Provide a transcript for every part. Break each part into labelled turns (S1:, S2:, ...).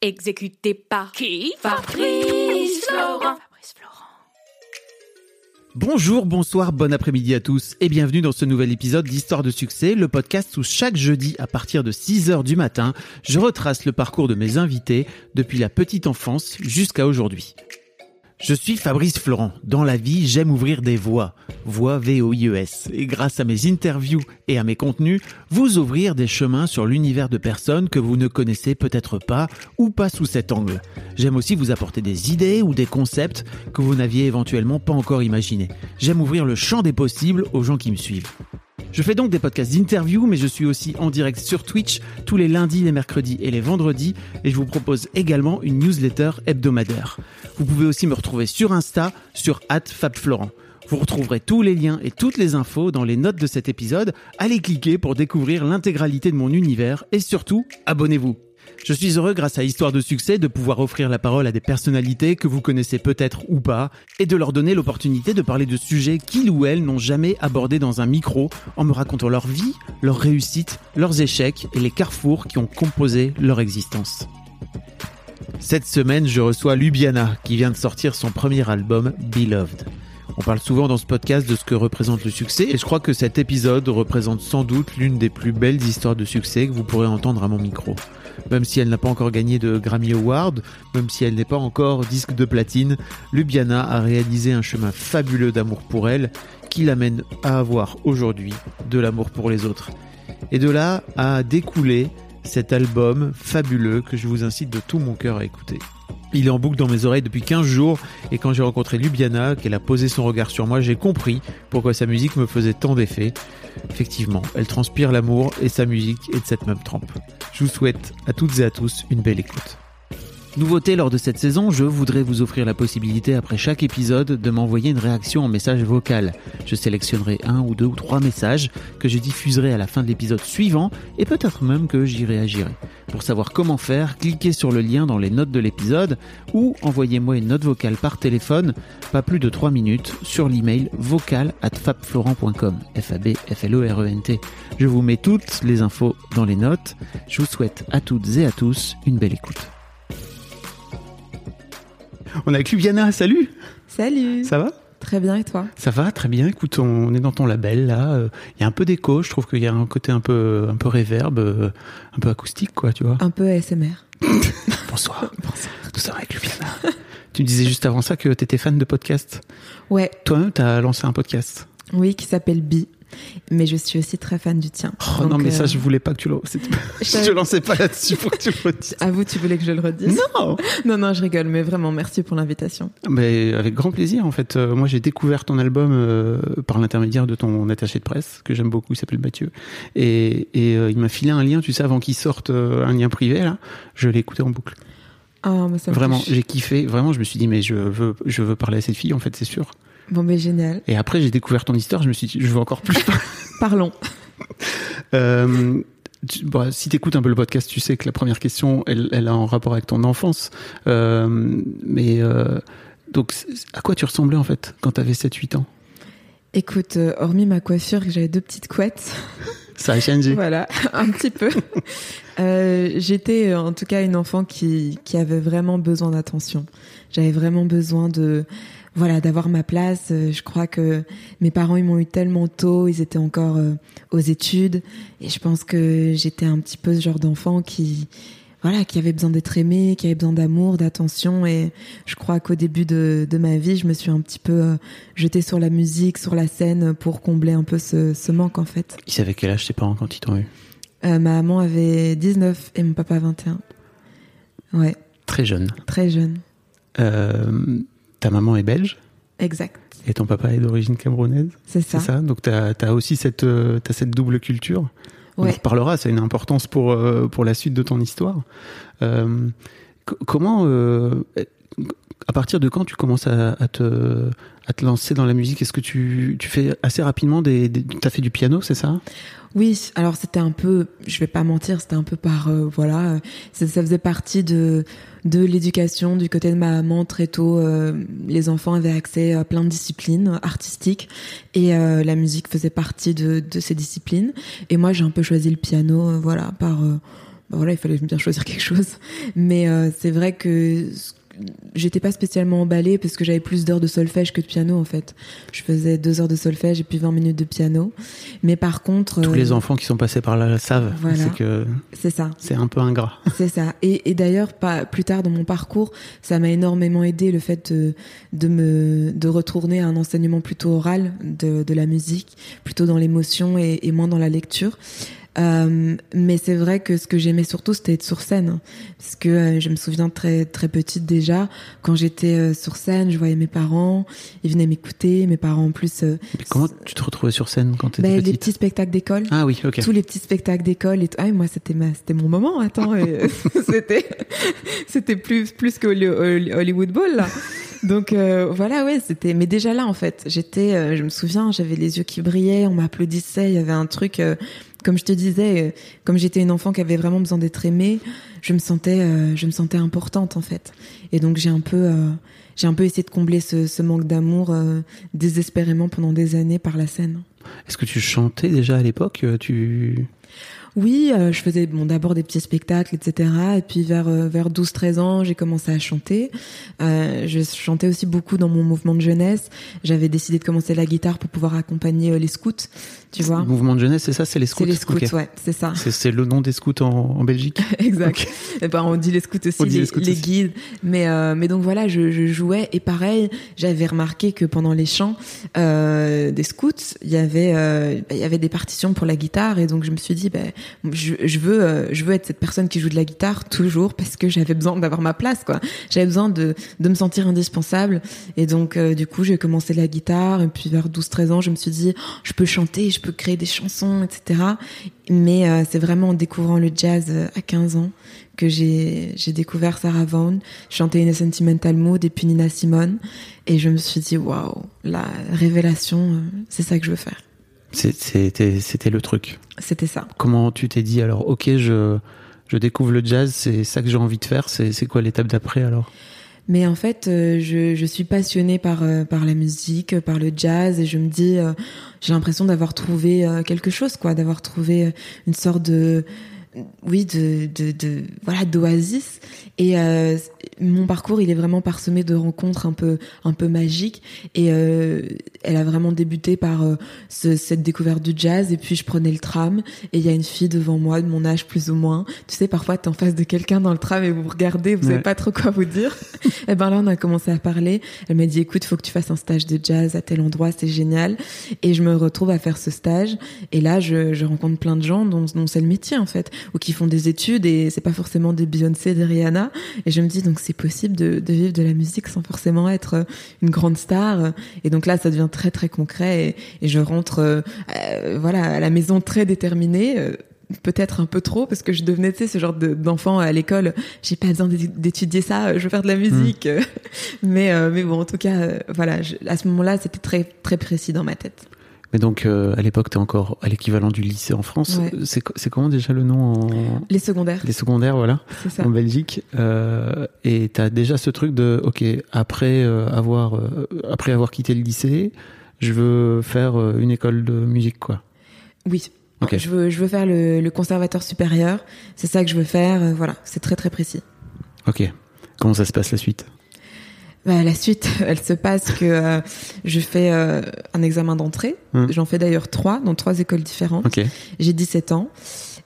S1: Exécuté par qui Fabrice Florent.
S2: Bonjour, bonsoir, bon après-midi à tous et bienvenue dans ce nouvel épisode d'Histoire de succès, le podcast où chaque jeudi à partir de 6h du matin, je retrace le parcours de mes invités depuis la petite enfance jusqu'à aujourd'hui. Je suis Fabrice Florent. Dans la vie, j'aime ouvrir des voies. Voix V-O-I-E-S. Et grâce à mes interviews et à mes contenus, vous ouvrir des chemins sur l'univers de personnes que vous ne connaissez peut-être pas ou pas sous cet angle. J'aime aussi vous apporter des idées ou des concepts que vous n'aviez éventuellement pas encore imaginés. J'aime ouvrir le champ des possibles aux gens qui me suivent. Je fais donc des podcasts d'interview, mais je suis aussi en direct sur Twitch tous les lundis, les mercredis et les vendredis, et je vous propose également une newsletter hebdomadaire. Vous pouvez aussi me retrouver sur Insta, sur @fabflorent. Vous retrouverez tous les liens et toutes les infos dans les notes de cet épisode. Allez cliquer pour découvrir l'intégralité de mon univers et surtout, abonnez-vous. Je suis heureux grâce à Histoire de succès de pouvoir offrir la parole à des personnalités que vous connaissez peut-être ou pas et de leur donner l'opportunité de parler de sujets qu'ils ou elles n'ont jamais abordés dans un micro en me racontant leur vie, leurs réussites, leurs échecs et les carrefours qui ont composé leur existence. Cette semaine, je reçois Lubiana qui vient de sortir son premier album Beloved. On parle souvent dans ce podcast de ce que représente le succès et je crois que cet épisode représente sans doute l'une des plus belles histoires de succès que vous pourrez entendre à mon micro même si elle n'a pas encore gagné de Grammy Award, même si elle n'est pas encore disque de platine, Lubiana a réalisé un chemin fabuleux d'amour pour elle qui l'amène à avoir aujourd'hui de l'amour pour les autres. Et de là a découlé cet album fabuleux que je vous incite de tout mon cœur à écouter. Il est en boucle dans mes oreilles depuis 15 jours et quand j'ai rencontré Lubiana, qu'elle a posé son regard sur moi, j'ai compris pourquoi sa musique me faisait tant d'effet. Effectivement, elle transpire l'amour et sa musique est de cette même trempe. Je vous souhaite à toutes et à tous une belle écoute. Nouveauté lors de cette saison, je voudrais vous offrir la possibilité après chaque épisode de m'envoyer une réaction en message vocal. Je sélectionnerai un ou deux ou trois messages que je diffuserai à la fin de l'épisode suivant et peut-être même que j'y réagirai. Pour savoir comment faire, cliquez sur le lien dans les notes de l'épisode ou envoyez-moi une note vocale par téléphone, pas plus de 3 minutes, sur l'email vocal at fabflorent.com. f a b f l o r e n t Je vous mets toutes les infos dans les notes. Je vous souhaite à toutes et à tous une belle écoute. On est avec Lubiana, salut
S3: Salut
S2: Ça va?
S3: Très bien, et toi?
S2: Ça va, très bien. Écoute, on est dans ton label, là. Il y a un peu d'écho, je trouve qu'il y a un côté un peu, un peu réverb, un peu acoustique, quoi, tu vois.
S3: Un peu ASMR.
S2: Bonsoir. Bonsoir. Nous sommes avec Lubiana. tu me disais juste avant ça que tu étais fan de podcast.
S3: Ouais.
S2: Toi-même, tu as lancé un podcast.
S3: Oui, qui s'appelle Bi mais je suis aussi très fan du tien.
S2: Oh non, mais ça, je voulais pas que tu le. je te lançais pas là-dessus pour que tu le redises.
S3: À vous, tu voulais que je le redise
S2: Non
S3: Non, non, je rigole, mais vraiment, merci pour l'invitation.
S2: Mais avec grand plaisir, en fait. Euh, moi, j'ai découvert ton album euh, par l'intermédiaire de ton attaché de presse, que j'aime beaucoup, il s'appelle Mathieu. Et, et euh, il m'a filé un lien, tu sais, avant qu'il sorte un lien privé, là. Je l'ai écouté en boucle.
S3: Oh, mais ça
S2: vraiment, j'ai kiffé. Vraiment, je me suis dit, mais je veux, je veux parler à cette fille, en fait, c'est sûr.
S3: Bon, mais génial.
S2: Et après, j'ai découvert ton histoire, je me suis dit, je veux encore plus.
S3: Parlons.
S2: euh, tu, bah, si t'écoutes un peu le podcast, tu sais que la première question, elle, elle a un rapport avec ton enfance. Euh, mais euh, donc, à quoi tu ressemblais en fait quand t'avais 7-8 ans?
S3: Écoute, euh, hormis ma coiffure, j'avais deux petites couettes.
S2: Ça a changé.
S3: voilà, un petit peu. J'étais en tout cas une enfant qui, qui avait vraiment besoin d'attention. J'avais vraiment besoin de voilà d'avoir ma place. Euh, je crois que mes parents ils m'ont eu tellement tôt, ils étaient encore euh, aux études et je pense que j'étais un petit peu ce genre d'enfant qui voilà qui avait besoin d'être aimé, qui avait besoin d'amour, d'attention et je crois qu'au début de, de, ma vie, je me suis un petit peu euh, jetée sur la musique, sur la scène pour combler un peu ce, ce manque en fait.
S2: Ils savaient quel âge tes parents quand ils t'ont eu?
S3: Euh, Ma maman avait 19 et mon papa 21. Ouais.
S2: Très jeune.
S3: Très jeune.
S2: Euh, ta maman est belge
S3: Exact.
S2: Et ton papa est d'origine camerounaise
S3: C'est ça.
S2: Ça. Donc tu as, as, aussi cette, euh, as cette double culture On
S3: Ouais.
S2: en reparlera, ça a une importance pour, euh, pour la suite de ton histoire. Euh, comment, euh, à partir de quand tu commences à, à te, à te lancer dans la musique? Est-ce que tu, tu fais assez rapidement des, des as fait du piano, c'est ça?
S3: Oui, alors c'était un peu, je vais pas mentir, c'était un peu par euh, voilà, ça, faisait partie de de l'éducation du côté de ma maman très tôt. euh, les enfants avaient accès à plein de disciplines artistiques et euh, la musique faisait partie de de ces disciplines. Et moi, j'ai un peu choisi le piano, euh, voilà, par euh, bah voilà, il fallait bien choisir quelque chose. Mais c'est vrai que j'étais pas spécialement emballée parce que j'avais plus d'heures de solfège que de piano en fait. Je faisais deux heures de solfège et puis 20 minutes de piano. Mais par contre,
S2: Tous
S3: euh,
S2: les enfants qui sont passés par là savent.
S3: Voilà.
S2: C'est que
S3: c'est ça.
S2: c'est un peu ingrat.
S3: C'est ça. Et, et d'ailleurs, pas plus tard dans mon parcours, ça m'a énormément aidé le fait de, de me de retourner à un enseignement plutôt oral de, de la musique, plutôt dans l'émotion et, et moins dans la lecture. Euh, mais c'est vrai que ce que j'aimais surtout, c'était être sur scène, parce que euh, je me souviens très très petite déjà, quand j'étais euh, sur scène, je voyais mes parents, ils venaient m'écouter, mes parents en plus, euh,
S2: Mais comment tu te retrouvais sur scène quand tu étais
S3: ben, les
S2: petite?
S3: petits spectacles d'école
S2: Ah oui, ok.
S3: tous les petits spectacles d'école et tout. Ah, moi, c'était ma, c'était mon moment. Attends, et, c'était, c'était plus, plus que Holly- Holly- Hollywood Bowl, là. Donc, euh, voilà, ouais, c'était, mais déjà là, en fait, j'étais, euh, je me souviens, j'avais les yeux qui brillaient, on m'applaudissait, il y avait un truc, euh, comme je te disais, euh, comme j'étais une enfant qui avait vraiment besoin d'être aimée, je me sentais, euh, je me sentais importante, en fait. Et donc, j'ai un peu, euh, j'ai un peu essayé de combler ce, ce manque d'amour, désespérément pendant des années par la scène.
S2: Est-ce que tu chantais déjà à l'époque Tu
S3: Oui, euh, je faisais bon d'abord des petits spectacles, etc. Et puis vers euh, vers 12-13 ans, j'ai commencé à chanter. Euh, je chantais aussi beaucoup dans mon mouvement de jeunesse. J'avais décidé de commencer la guitare pour pouvoir accompagner les scouts, tu vois.
S2: Le mouvement de jeunesse, c'est ça, c'est les scouts.
S3: C'est les scouts,
S2: Ok.
S3: ouais, c'est ça.
S2: C'est, le nom des scouts en, en Belgique.
S3: exact. Et ben on dit les scouts aussi,
S2: On dit les
S3: les,
S2: scouts
S3: les
S2: aussi.
S3: guides. Mais euh, mais donc voilà, je, je jouais et pareil, j'avais remarqué que pendant les chants euh, des scouts, il y avait euh, il y avait des partitions pour la guitare et donc je me suis dit ben je, je veux euh, je veux être cette personne qui joue de la guitare toujours parce que j'avais besoin d'avoir ma place quoi. J'avais besoin de de me sentir indispensable et donc euh, du coup j'ai commencé la guitare et puis vers 12-13 ans je me suis dit oh, je peux chanter, je peux créer des chansons etc. Mais euh, c'est vraiment en découvrant le jazz euh, à 15 ans que j'ai découvert Sarah Vaughan, chanter In a Sentimental Mood et puis Nina Simone et je me suis dit waouh, la révélation, euh, c'est ça que je veux faire.
S2: C'était, le truc.
S3: C'était ça.
S2: Comment tu t'es dit alors Ok, je, je découvre le jazz, c'est ça que j'ai envie de faire. C'est, c'est quoi l'étape d'après alors?
S3: Mais en fait, euh, je, suis passionnée par euh, par la musique, euh, par le jazz, et je me dis, j'ai l'impression d'avoir trouvé quelque chose, quoi, d'avoir trouvé une sorte de oui de de, de voilà d'oasis. Et euh, mon parcours il est vraiment parsemé de rencontres un peu un peu magiques. Et euh, elle a vraiment débuté par euh, ce- cette découverte du jazz. Et puis je prenais le tram. Et il y a une fille devant moi de mon âge plus ou moins. Tu sais parfois t'es en face de quelqu'un dans le tram et vous regardez vous
S2: Ouais.
S3: savez pas trop quoi vous dire. Et ben là on a commencé à parler. Elle m'a dit écoute faut que tu fasses un stage de jazz à tel endroit c'est génial. Et je me retrouve à faire ce stage. Et là je, je rencontre plein de gens dont, dont c'est le métier en fait ou qui font des études et c'est pas forcément des Beyoncé des Rihanna. Et je me dis donc c'est possible de, de vivre de la musique sans forcément être euh, une grande star. Et donc là ça devient très très concret et, et je rentre euh, euh, voilà à la maison très déterminée euh, peut-être un peu trop parce que je devenais tu sais ce genre de- d'enfant à l'école. J'ai pas besoin d'étu- d'étudier ça euh, je veux faire de la musique. Mais euh, mais bon en tout cas euh, voilà je- à ce moment-là c'était très très précis dans ma tête
S2: Mais donc euh, à l'époque, t'es encore à l'équivalent du lycée en France.
S3: Ouais.
S2: C'est, co- c'est comment déjà le nom en
S3: les secondaires
S2: les secondaires, voilà,
S3: c'est ça
S2: en Belgique. Euh, et t'as déjà ce truc de, ok, après euh, avoir euh, après avoir quitté le lycée, je veux faire euh, une école de musique, quoi.
S3: oui
S2: Ok.
S3: je veux je veux faire le, le conservateur supérieur c'est ça que je veux faire euh, voilà c'est très très précis
S2: Ok. Comment ça se passe la suite?
S3: Bah, la suite, elle se passe que euh, je fais euh, un examen d'entrée.
S2: Hmm.
S3: J'en fais d'ailleurs trois, dans trois écoles différentes.
S2: Ok.
S3: J'ai 17 ans.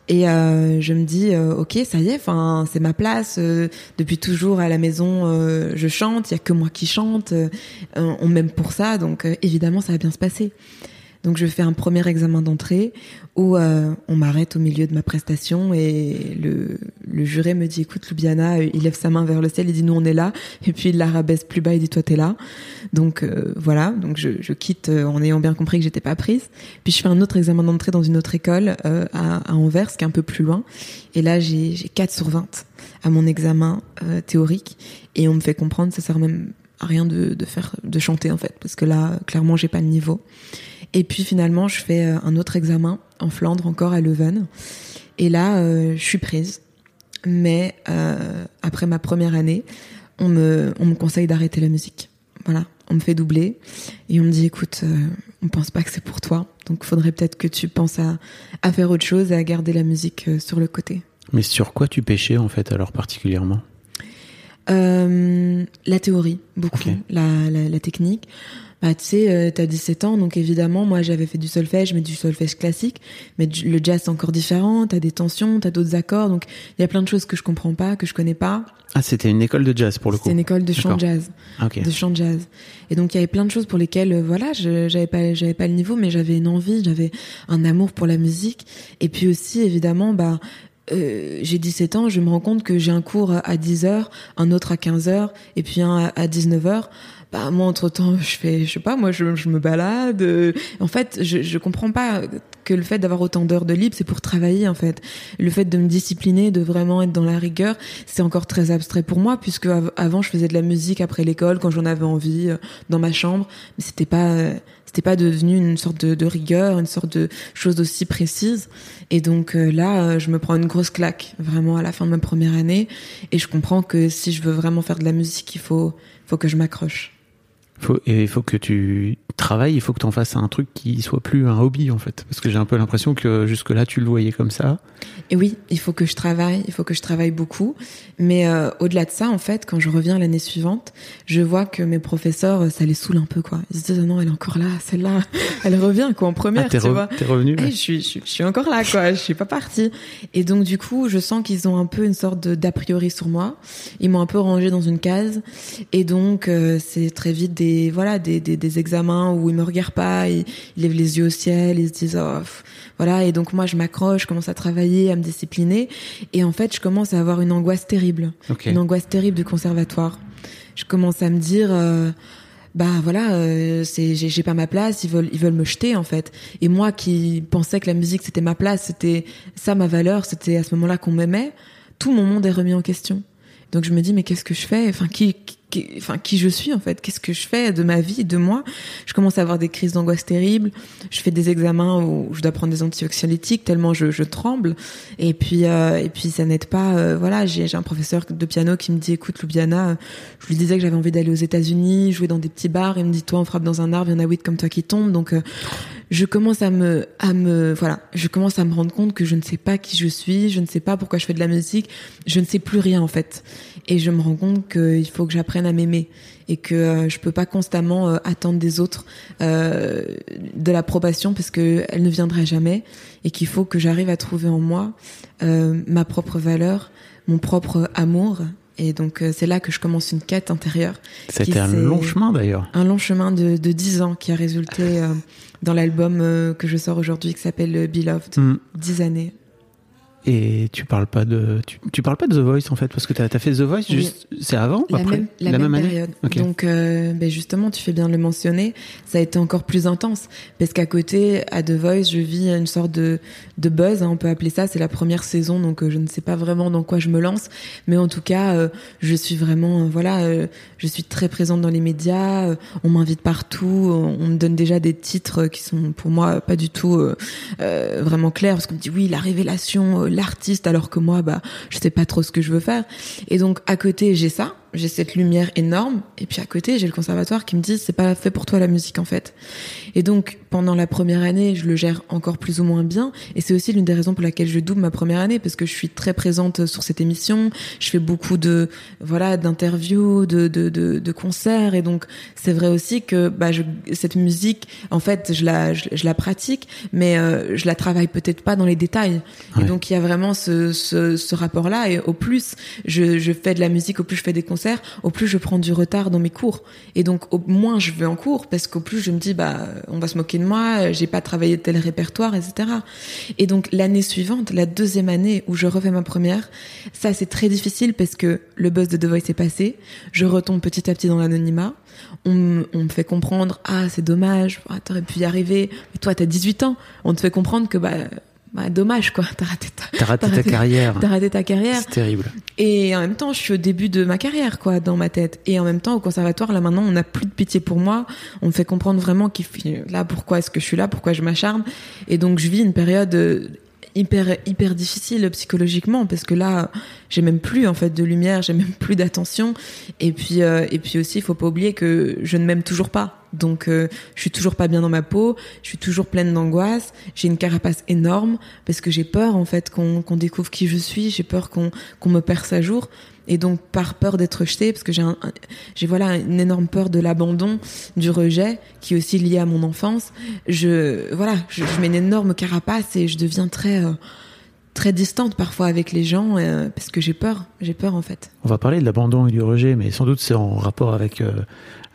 S3: Et euh, je me dis, euh, ok, ça y est, enfin, c'est ma place. euh, depuis toujours à la maison, euh, je chante. Il y a que moi qui chante. euh, on m'aime pour ça, donc euh, évidemment, ça va bien se passer. Donc je fais un premier examen d'entrée où euh, on m'arrête au milieu de ma prestation et le, le juré me dit écoute Lubiana, euh, il lève sa main vers le ciel, il dit nous on est là et puis il la rabaisse plus bas et dit toi t'es là. Donc euh, voilà, donc je, je quitte en ayant bien compris que j'étais pas prise. Puis je fais un autre examen d'entrée dans une autre école à, à, Anvers qui est un peu plus loin et là j'ai 4 sur 20 à mon examen théorique et on me fait comprendre ça sert même à rien de, de faire de chanter en fait parce que là clairement j'ai pas le niveau. Et puis finalement, je fais euh, un autre examen en Flandre, encore à Leuven. Et là, euh, je suis prise. Mais euh, après ma première année, on me, on me conseille d'arrêter la musique. Voilà, on me fait doubler et on me dit écoute, euh, on pense pas que c'est pour toi, donc faudrait peut-être que tu penses à, à faire autre chose et à garder la musique sur le côté.
S2: Mais sur quoi tu pêchais en fait alors particulièrement?
S3: La théorie, beaucoup, la, la, la, technique bah tu sais, euh, t'as 17 ans, donc évidemment, moi j'avais fait du solfège, mais du solfège classique, mais le jazz c'est encore différent, t'as des tensions, t'as d'autres accords, donc il y a plein de choses que je comprends pas, que je connais pas.
S2: Ah, c'était une école de jazz pour le coup.
S3: C'était une école de chant jazz,
S2: okay.
S3: de chant jazz. Et donc il y avait plein de choses pour lesquelles, euh, voilà, j'avais pas, j'avais pas le niveau, mais j'avais une envie, j'avais un amour pour la musique, et puis aussi évidemment, bah euh, j'ai 17 ans, je me rends compte que j'ai un cours à 10 heures, un autre à 15 heures, et puis un à 19 heures bah moi entre temps je fais je sais pas moi je, je me balade en fait je je comprends pas que le fait d'avoir autant d'heures de libre c'est pour travailler en fait. Le fait de me discipliner de vraiment être dans la rigueur c'est encore très abstrait pour moi puisque avant je faisais de la musique après l'école quand j'en avais envie euh, dans ma chambre mais c'était pas c'était pas devenu une sorte de, de, rigueur une sorte de chose aussi précise. Et donc euh, là euh, je me prends une grosse claque vraiment à la fin de ma première année et je comprends que si je veux vraiment faire de la musique il faut faut que je m'accroche
S2: faut, et il faut que tu travailles, il faut que tu en fasses un truc qui soit plus un hobby en fait. Parce que j'ai un peu l'impression que jusque-là tu le voyais comme ça.
S3: Et oui, il faut que je travaille, il faut que je travaille beaucoup. Mais euh, au-delà de ça, en fait, quand je reviens l'année suivante, je vois que mes professeurs, ça les saoule un peu quoi. Ils se disent oh non, elle est encore là, celle-là, elle revient quoi en première,
S2: ah,
S3: tu vois.
S2: T'es revenu.
S3: je, suis, je, je, suis encore là quoi, je suis pas partie. Et donc du coup, je sens qu'ils ont un peu une sorte d'a priori sur moi. Ils m'ont un peu rangé dans une case. Et donc euh, c'est très vite des voilà des, des, des examens où ils me regardent pas, ils, ils lèvent les yeux au ciel, ils se disent oh, voilà. Et donc moi je m'accroche, je commence à travailler, à me discipliner, et en fait je commence à avoir une angoisse terrible,
S2: okay.
S3: une angoisse terrible du conservatoire. Je commence à me dire euh, bah voilà, euh, c'est j'ai pas ma place, ils veulent ils veulent me jeter en fait. Et moi qui pensais que la musique c'était ma place, c'était ça ma valeur, c'était à ce moment-là qu'on m'aimait, tout mon monde est remis en question. Donc je me dis mais qu'est-ce que je fais? Enfin qui, qui, enfin qui je suis en fait Qu'est-ce que je fais de ma vie, de moi? Je commence à avoir des crises d'angoisse terribles. Je fais des examens où je dois prendre des antioxylétiques tellement je, je tremble. Et puis euh, et puis ça n'aide pas. Euh, voilà, j'ai un professeur de piano qui me dit écoute Lubiana, je lui disais que j'avais envie d'aller aux États-Unis, jouer dans des petits bars. Il me dit toi on frappe dans un arbre, il y en a huit comme toi qui tombent. Donc euh, je commence à me à me voilà, je commence à me rendre compte que je ne sais pas qui je suis, je ne sais pas pourquoi je fais de la musique, je ne sais plus rien en fait. Et je me rends compte qu'il faut que j'apprenne à m'aimer et que euh, je peux pas constamment euh, attendre des autres euh, de l'approbation parce que elle ne viendra jamais et qu'il faut que j'arrive à trouver en moi euh, ma propre valeur, mon propre amour et donc c'est là que je commence une quête intérieure.
S2: C'était un long chemin d'ailleurs.
S3: Un long chemin de, de 10 ans qui a résulté dans l'album que je sors aujourd'hui qui s'appelle Beloved.
S2: Mm.
S3: 10 années.
S2: Et tu parles pas de tu, tu parles pas de The Voice en fait parce que tu as, as, fait The Voice juste c'est avant
S3: La
S2: après
S3: même, la
S2: la
S3: même, période. Donc, euh, ben justement, tu fais bien de le mentionner. Ça a été encore plus intense parce qu'à côté, à The Voice, je vis une sorte de, de buzz, hein, on peut appeler ça. C'est la première saison, donc euh, je ne sais pas vraiment dans quoi je me lance, mais en tout cas, euh, je suis vraiment, voilà, je suis très présente dans les médias. on m'invite partout. On, on me donne déjà des titres qui sont pour moi pas du tout vraiment clairs parce qu'on me dit oui, la révélation, l'artiste, alors que moi, bah, je sais pas trop ce que je veux faire. Et donc à côté, j'ai ça, j'ai cette lumière énorme, et puis à côté, j'ai le conservatoire qui me dit c'est pas fait pour toi la musique en fait. Et donc pendant la première année, je le gère encore plus ou moins bien, et c'est aussi l'une des raisons pour laquelle je double ma première année parce que je suis très présente sur cette émission, je fais beaucoup de voilà d'interviews, de, de de, de concerts, et donc c'est vrai aussi que bah je, cette musique, en fait, je la je, je la pratique, mais euh, je la travaille peut-être pas dans les détails.
S2: Ouais.
S3: Et donc il y a vraiment ce, ce, ce rapport-là. Et au plus je, je fais de la musique, au plus je fais des concerts, au plus je prends du retard dans mes cours. Et donc, au moins je vais en cours parce qu'au plus je me dis, bah, on va se moquer de moi, j'ai pas travaillé tel répertoire, etc. Et donc, l'année suivante, la deuxième année où je refais ma première, ça c'est très difficile parce que le buzz de The Voice est passé, je retombe petit à petit dans l'anonymat, on, on, me fait comprendre, ah, c'est dommage, ah, t'aurais pu y arriver, mais toi, t'as 18 ans, on te fait comprendre que, bah, bah, dommage quoi, t'as raté
S2: ta, raté ta carrière.
S3: T'as raté ta carrière.
S2: C'est terrible.
S3: Et en même temps, je suis au début de ma carrière quoi, dans ma tête. Et en même temps, au conservatoire, là maintenant, on n'a plus de pitié pour moi. On me fait comprendre vraiment qu'il là, pourquoi est-ce que je suis là, pourquoi je m'acharne. Et donc, je vis une période euh, hyper hyper difficile psychologiquement parce que là j'ai même plus en fait de lumière j'ai même plus d'attention. Et puis euh, et puis aussi il faut pas oublier que je ne m'aime toujours pas. Donc euh, je suis toujours pas bien dans ma peau, je suis toujours pleine d'angoisse, j'ai une carapace énorme parce que j'ai peur en fait qu'on qu'on découvre qui je suis, j'ai peur qu'on qu'on me perce à jour et donc par peur d'être rejetée parce que j'ai voilà une énorme peur de l'abandon, du rejet qui est aussi lié à mon enfance. Je voilà, je, mets une énorme carapace et je deviens très euh, très distante parfois avec les gens euh, parce que j'ai peur, j'ai peur en fait.
S2: On va parler de l'abandon et du rejet, mais sans doute c'est en rapport avec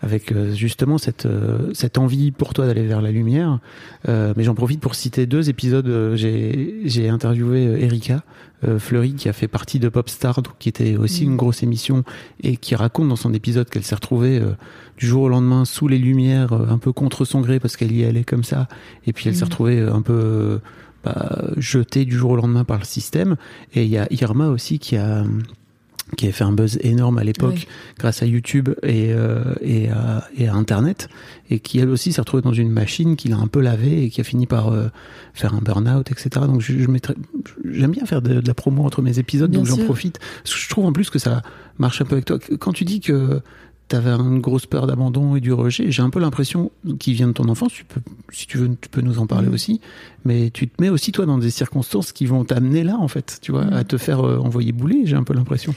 S2: avec euh, justement cette, euh, cette envie pour toi d'aller vers la lumière. Euh, mais j'en profite pour citer deux épisodes. J'ai interviewé Erika Fleury, qui a fait partie de Popstar, donc qui était aussi une mm. grosse émission, et qui raconte dans son épisode qu'elle s'est retrouvée du jour au lendemain sous les lumières, un peu contre son gré, parce qu'elle y allait comme ça. Et puis elle s'est mm. retrouvée un peu... Bah, jetée du jour au lendemain par le système. Et il y a Irma aussi qui a qui avait fait un buzz énorme à l'époque grâce à YouTube et, euh, et, à, et, à, Internet, et qui elle aussi s'est retrouvée dans une machine qui l'a un peu lavé et qui a fini par euh, faire un burn-out, etc. Donc je, je j'aime bien faire de, la promo entre mes épisodes, donc j'en profite. Je trouve en plus que ça marche un peu avec toi. Quand tu dis que t'avais une grosse peur d'abandon et du rejet. J'ai un peu l'impression qu'il vient de ton enfance. Tu peux, si tu veux, tu peux nous en parler mm. aussi. Mais tu te mets aussi toi dans des circonstances qui vont t'amener là, en fait, tu vois, mm. à te faire euh, envoyer bouler. J'ai un peu l'impression.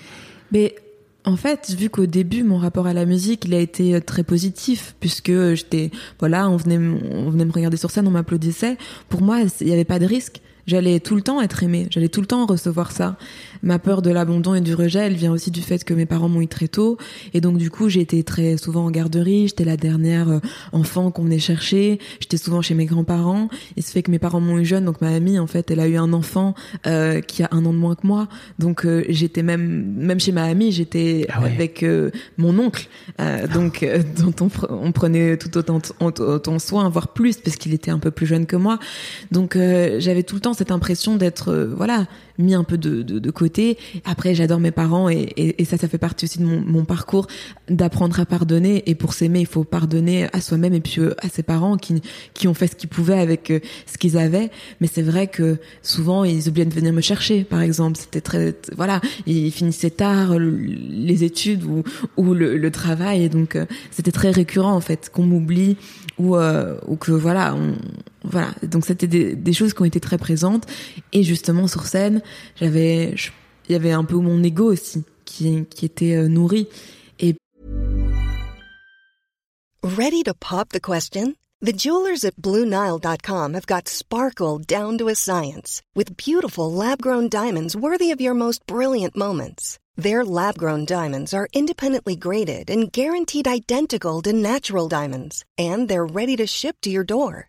S3: Mais en fait, vu qu'au début mon rapport à la musique, il a été euh, très positif puisque j'étais, voilà, on venait, on venait me regarder sur scène, on m'applaudissait. Pour moi, il n'y avait pas de risque. J'allais tout le temps être aimée, j'allais tout le temps recevoir ça. Ma peur de l'abandon et du rejet, elle vient aussi du fait que mes parents m'ont eu très tôt. Et donc, du coup, j'ai été très souvent en garderie. J'étais la dernière euh, enfant qu'on venait chercher. J'étais souvent chez mes grands-parents. Il se fait que mes parents m'ont eu jeune. Donc, ma amie, en fait, elle a eu un enfant euh, qui a un an de moins que moi. Donc, euh, j'étais même, même chez ma amie, j'étais ah avec mon oncle. donc, dont on, on, prenait tout autant, autant soin, voire plus, parce qu'il était un peu plus jeune que moi. Donc, j'avais tout le temps cette impression d'être, voilà, mis un peu de, côté. Après, j'adore mes parents et, ça, ça fait partie aussi de mon, parcours d'apprendre à pardonner. Et pour s'aimer, il faut pardonner à soi-même et puis euh, à ses parents qui, qui ont fait ce qu'ils pouvaient avec euh, ce qu'ils avaient. Mais c'est vrai que souvent, ils oubliaient de venir me chercher, par exemple. C'était très, voilà, ils finissaient tard les études ou, ou le, travail. Donc, euh, c'était très récurrent, en fait, qu'on m'oublie ou, ou que, voilà, on, voilà. Donc, c'était des choses qui ont été très présentes. Et justement, sur scène, j'avais, il y avait un peu mon ego aussi qui, qui était euh, nourri.
S4: Ready to pop the question? The jewelers at BlueNile.com have got sparkle down to a science with beautiful lab-grown diamonds worthy of your most brilliant moments. Their lab-grown diamonds are independently graded and guaranteed identical to natural diamonds, and they're ready to ship to your door.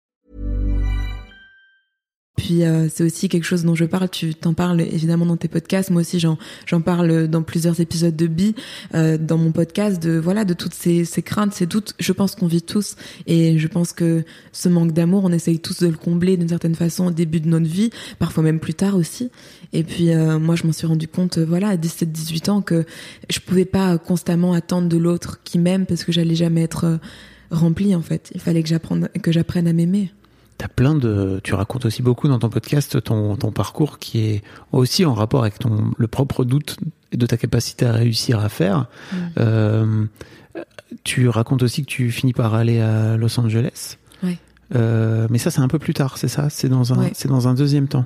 S3: Puis euh, c'est aussi quelque chose dont je parle, tu t'en parles évidemment dans tes podcasts, moi aussi j'en j'en parle dans plusieurs épisodes de Bi, euh, dans mon podcast, de voilà de toutes ces, ces craintes, ces doutes, je pense qu'on vit tous et je pense que ce manque d'amour, on essaye tous de le combler d'une certaine façon au début de notre vie, parfois même plus tard aussi. Et puis euh, moi je m'en suis rendu compte voilà à 17-18 ans que je pouvais pas constamment attendre de l'autre qui m'aime parce que j'allais jamais être remplie en fait. Il fallait que j'apprenne que j'apprenne à m'aimer
S2: plein de, tu racontes aussi beaucoup dans ton podcast ton, ton parcours qui est aussi en rapport avec ton, le propre doute de ta capacité à réussir à faire. Euh, tu racontes aussi que tu finis par aller à Los Angeles. Euh, mais ça, c'est un peu plus tard, c'est ça? C'est dans un,
S3: Ouais.
S2: c'est dans un deuxième temps.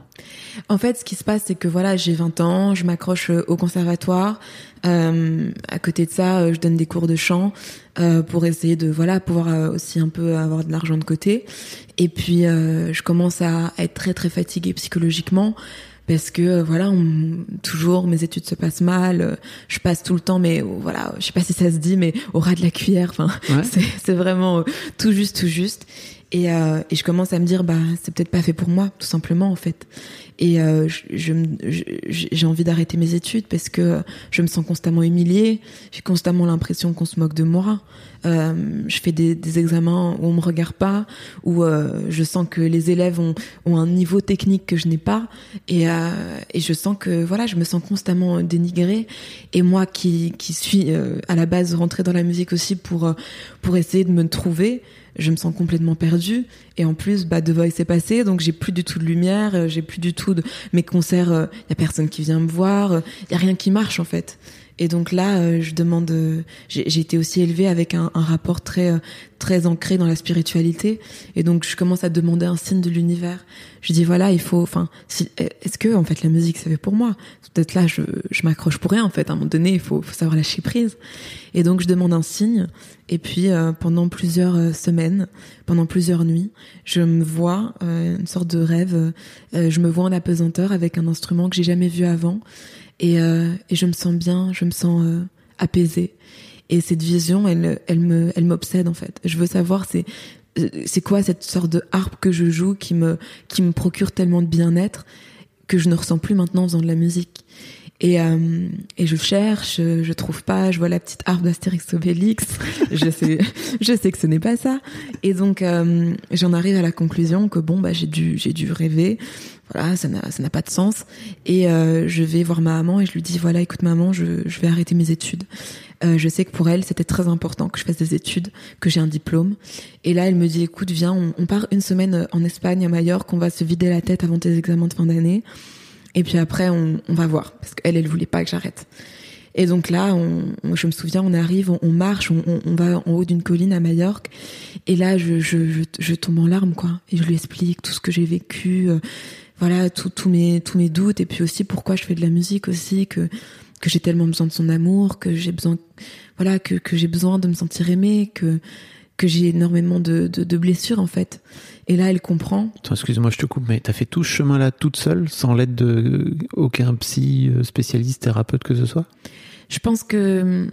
S3: En fait, ce qui se passe, c'est que voilà, j'ai 20 ans, je m'accroche euh, au conservatoire. Euh, à côté de ça, euh, je donne des cours de chant euh, pour essayer de voilà pouvoir aussi un peu avoir de l'argent de côté. Et puis, euh, je commence à être très très fatiguée psychologiquement parce que voilà, on- toujours mes études se passent mal. Je passe tout le temps, mais euh, voilà, je sais pas si ça se dit, mais au ras de la cuillère. Enfin,
S2: Ouais.
S3: c'est vraiment tout juste, tout juste. Et, euh, et je commence à me dire, bah, c'est peut-être pas fait pour moi, tout simplement, en fait. Et euh, j'ai envie d'arrêter mes études parce que je me sens constamment humiliée. J'ai constamment l'impression qu'on se moque de moi. Euh, je fais des, examens où on me regarde pas, où je sens que les élèves ont, un niveau technique que je n'ai pas, et, je sens que voilà, je me sens constamment dénigrée. Et moi, qui, qui suis à la base rentrée dans la musique aussi pour pour essayer de me trouver, je me sens complètement perdue. Et en plus, bah, The Voice est passé, donc j'ai plus du tout de lumière, euh, j'ai plus du tout de mes concerts. Il y a personne qui vient me voir, il y a rien qui marche en fait. Et donc là, euh, je demande. euh, j'ai été aussi élevée avec un, un rapport très euh, très ancré dans la spiritualité, et donc je commence à demander un signe de l'univers. Je dis voilà, il faut. Enfin, si, est-ce que en fait la musique c'est fait pour moi? Peut-être là, je, je m'accroche pour rien en fait. À un moment donné, il faut, faut savoir lâcher prise. Et donc je demande un signe, et puis euh, pendant plusieurs semaines, pendant plusieurs nuits, je me vois euh, une sorte de rêve. euh, je me vois en apesanteur avec un instrument que j'ai jamais vu avant. Et, euh, et je me sens bien, je me sens euh, apaisée. Et cette vision, elle, elle me, elle m'obsède en fait. Je veux savoir c'est, c'est quoi cette sorte de harpe que je joue qui me, qui me procure tellement de bien-être que je ne ressens plus maintenant en faisant de la musique. Et, euh, et je cherche, je trouve pas, je vois la petite harpe d'Astérix Obélix, je sais, je sais que ce n'est pas ça. Et donc euh, j'en arrive à la conclusion que bon bah j'ai dû, j'ai dû rêver, voilà, ça n'a, pas de sens. Et euh, je vais voir ma maman et je lui dis voilà, écoute maman, je, je vais arrêter mes études. Euh, je sais que pour elle c'était très important que je fasse des études, que j'ai un diplôme. Et là elle me dit écoute viens, on, on part une semaine en Espagne à Majorque, on va se vider la tête avant tes examens de fin d'année. Et puis après, on, on va voir. Parce qu'elle, elle voulait pas que j'arrête. Et donc là, on, je me souviens, on arrive, on, marche, on, va en haut d'une colline à Majorque. Et là, je, je, je, je tombe en larmes, quoi. Et je lui explique tout ce que j'ai vécu, voilà, tout- tous mes, tous mes doutes. Et puis aussi pourquoi je fais de la musique aussi, que, que j'ai tellement besoin de son amour, que j'ai besoin, voilà, que, que j'ai besoin de me sentir aimée, que, que j'ai énormément de, de, de blessures, en fait. Et là, elle comprend.
S2: Excuse-moi, je te coupe, mais t'as fait tout ce chemin-là toute seule, sans l'aide de aucun psy, euh, spécialiste, thérapeute que ce soit?
S3: Je pense que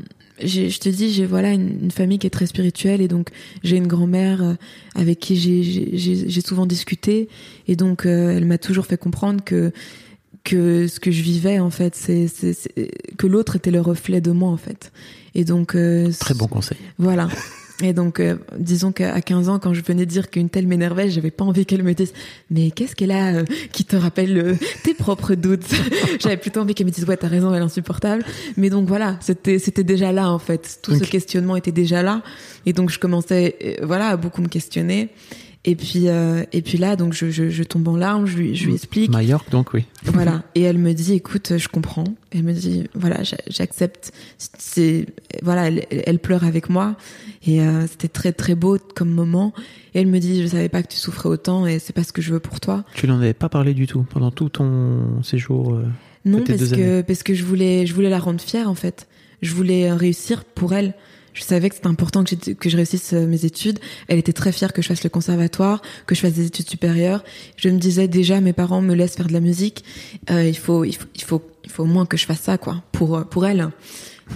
S3: je te dis, j'ai voilà une, une famille qui est très spirituelle et donc j'ai une grand-mère euh, avec qui j'ai- j'ai j'ai- j'ai souvent discuté et donc euh, elle m'a toujours fait comprendre que que ce que je vivais en fait, c'est c'est- c'est- que l'autre était le reflet de moi en fait. Et donc euh,
S2: Très bon conseil.
S3: voilà. Et donc, euh, disons qu'à 15 ans, quand je venais dire qu'une telle m'énervait, j'avais pas envie qu'elle me dise Mais qu'est-ce qu'elle a euh, qui te rappelle euh, tes propres doutes? J'avais plutôt envie qu'elle me dise Ouais, t'as raison, elle est insupportable. Mais donc voilà, c'était c'était déjà là en fait. Tout ce questionnement était déjà là. Et donc, je commençais euh, voilà, à beaucoup me questionner. Et puis, euh, et puis là, donc je, je, je tombe en larmes, je lui, je lui explique.
S2: Majorque, donc oui.
S3: Voilà. Et elle me dit, écoute, je comprends. Elle me dit, voilà, j'a- j'accepte. C'est, voilà, elle, elle pleure avec moi. Et euh, c'était très très beau comme moment. Et elle me dit, je savais pas que tu souffrais autant et c'est pas ce que je veux pour toi.
S2: Tu n'en avais pas parlé du tout pendant tout ton séjour. euh,
S3: Non, parce que
S2: années.
S3: parce que je voulais je voulais la rendre fière en fait. Je voulais euh, réussir pour elle. Je savais que c'était important que, je réussisse euh, mes études. Elle était très fière que je fasse le conservatoire, que je fasse des études supérieures. Je me disais déjà, mes parents me laissent faire de la musique. Euh, il faut il faut il faut il faut au moins que je fasse ça quoi pour euh, pour elle.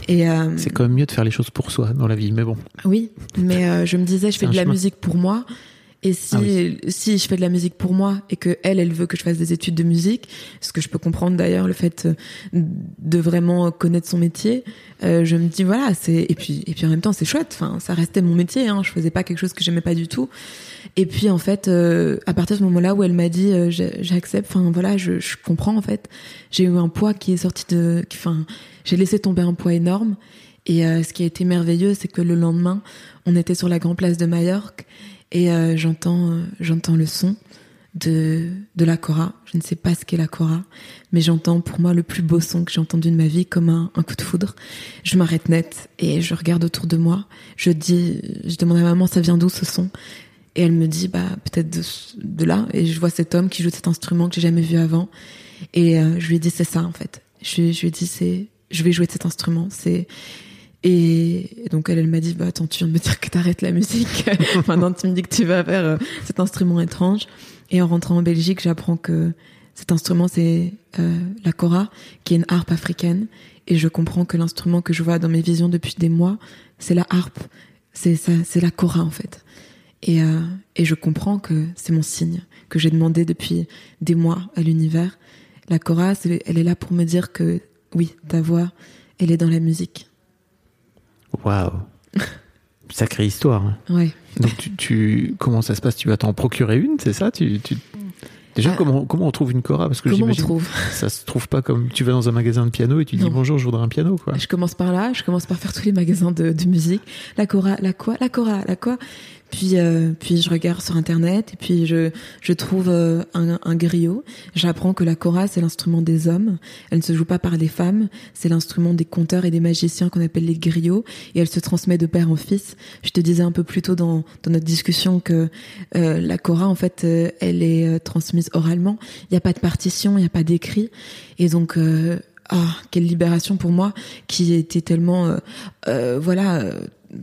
S3: Et euh,
S2: C'est quand même mieux de faire les choses pour soi dans la vie, mais bon.
S3: oui, mais euh, je me disais, je fais de la
S2: chemin.
S3: musique pour moi. Et si,
S2: Ah oui.
S3: si je fais de la musique pour moi et que elle, elle veut que je fasse des études de musique, ce que je peux comprendre d'ailleurs, le fait euh, de vraiment connaître son métier, euh, je me dis voilà, c'est et puis et puis en même temps c'est chouette. Enfin, ça restait mon métier. Hein, je faisais pas quelque chose que j'aimais pas du tout. Et puis en fait, euh, à partir de ce moment-là où elle m'a dit euh, j'accepte, enfin voilà, je, je comprends en fait. J'ai eu un poids qui est sorti de, enfin, j'ai laissé tomber un poids énorme. Et ce qui a été merveilleux, c'est que le lendemain, on était sur la grande place de Majorque et euh, j'entends euh, j'entends le son de de la cora. Je ne sais pas ce qu'est la cora, mais j'entends pour moi le plus beau son que j'ai entendu de ma vie comme un, un coup de foudre. Je m'arrête net et je regarde autour de moi. Je dis, je demande à maman ça vient d'où ce son? Et elle me dit, bah peut-être de, là. Et je vois cet homme qui joue cet instrument que j'ai jamais vu avant. Et euh, je lui dit, c'est ça en fait. Je, lui dit, c'est, je vais jouer de cet instrument. C'est et donc elle, elle m'a dit, bah attends, tu viens de me dire que t'arrêtes la musique. Maintenant, tu me dis que tu vas faire euh, cet instrument étrange. Et en rentrant en Belgique, j'apprends que cet instrument, c'est euh, la kora, qui est une harpe africaine. Et je comprends que l'instrument que je vois dans mes visions depuis des mois, c'est la harpe. C'est la kora en fait. Et, euh, et je comprends que c'est mon signe que j'ai demandé depuis des mois à l'univers. La kora, elle est là pour me dire que oui, ta voix, elle est dans la musique.
S2: Waouh Sacrée histoire. hein.
S3: Ouais.
S2: Donc tu, tu- comment ça se passe? Tu vas t'en procurer une, c'est ça? Tu, tu- Déjà,
S3: Ah.
S2: comment, comment on trouve une Cora? Parce que
S3: Comment on trouve?
S2: ça se trouve pas comme tu vas dans un magasin de piano et tu dis
S3: Non.
S2: bonjour, je voudrais un piano, quoi.
S3: Je commence par là, je commence par faire tous les magasins de, de musique. La Cora, la quoi, la Cora, la quoi? Puis, euh, puis je regarde sur internet et puis je, je trouve euh, un, un griot. J'apprends que la Cora c'est l'instrument des hommes. Elle ne se joue pas par les femmes. C'est l'instrument des conteurs et des magiciens qu'on appelle les griots et elle se transmet de père en fils. Je te disais un peu plus tôt dans, dans notre discussion que euh, la Cora en fait euh, elle est euh, transmise oralement. Il n'y a pas de partition, il n'y a pas d'écrit et donc euh, ah quelle libération pour moi qui était tellement euh, euh, voilà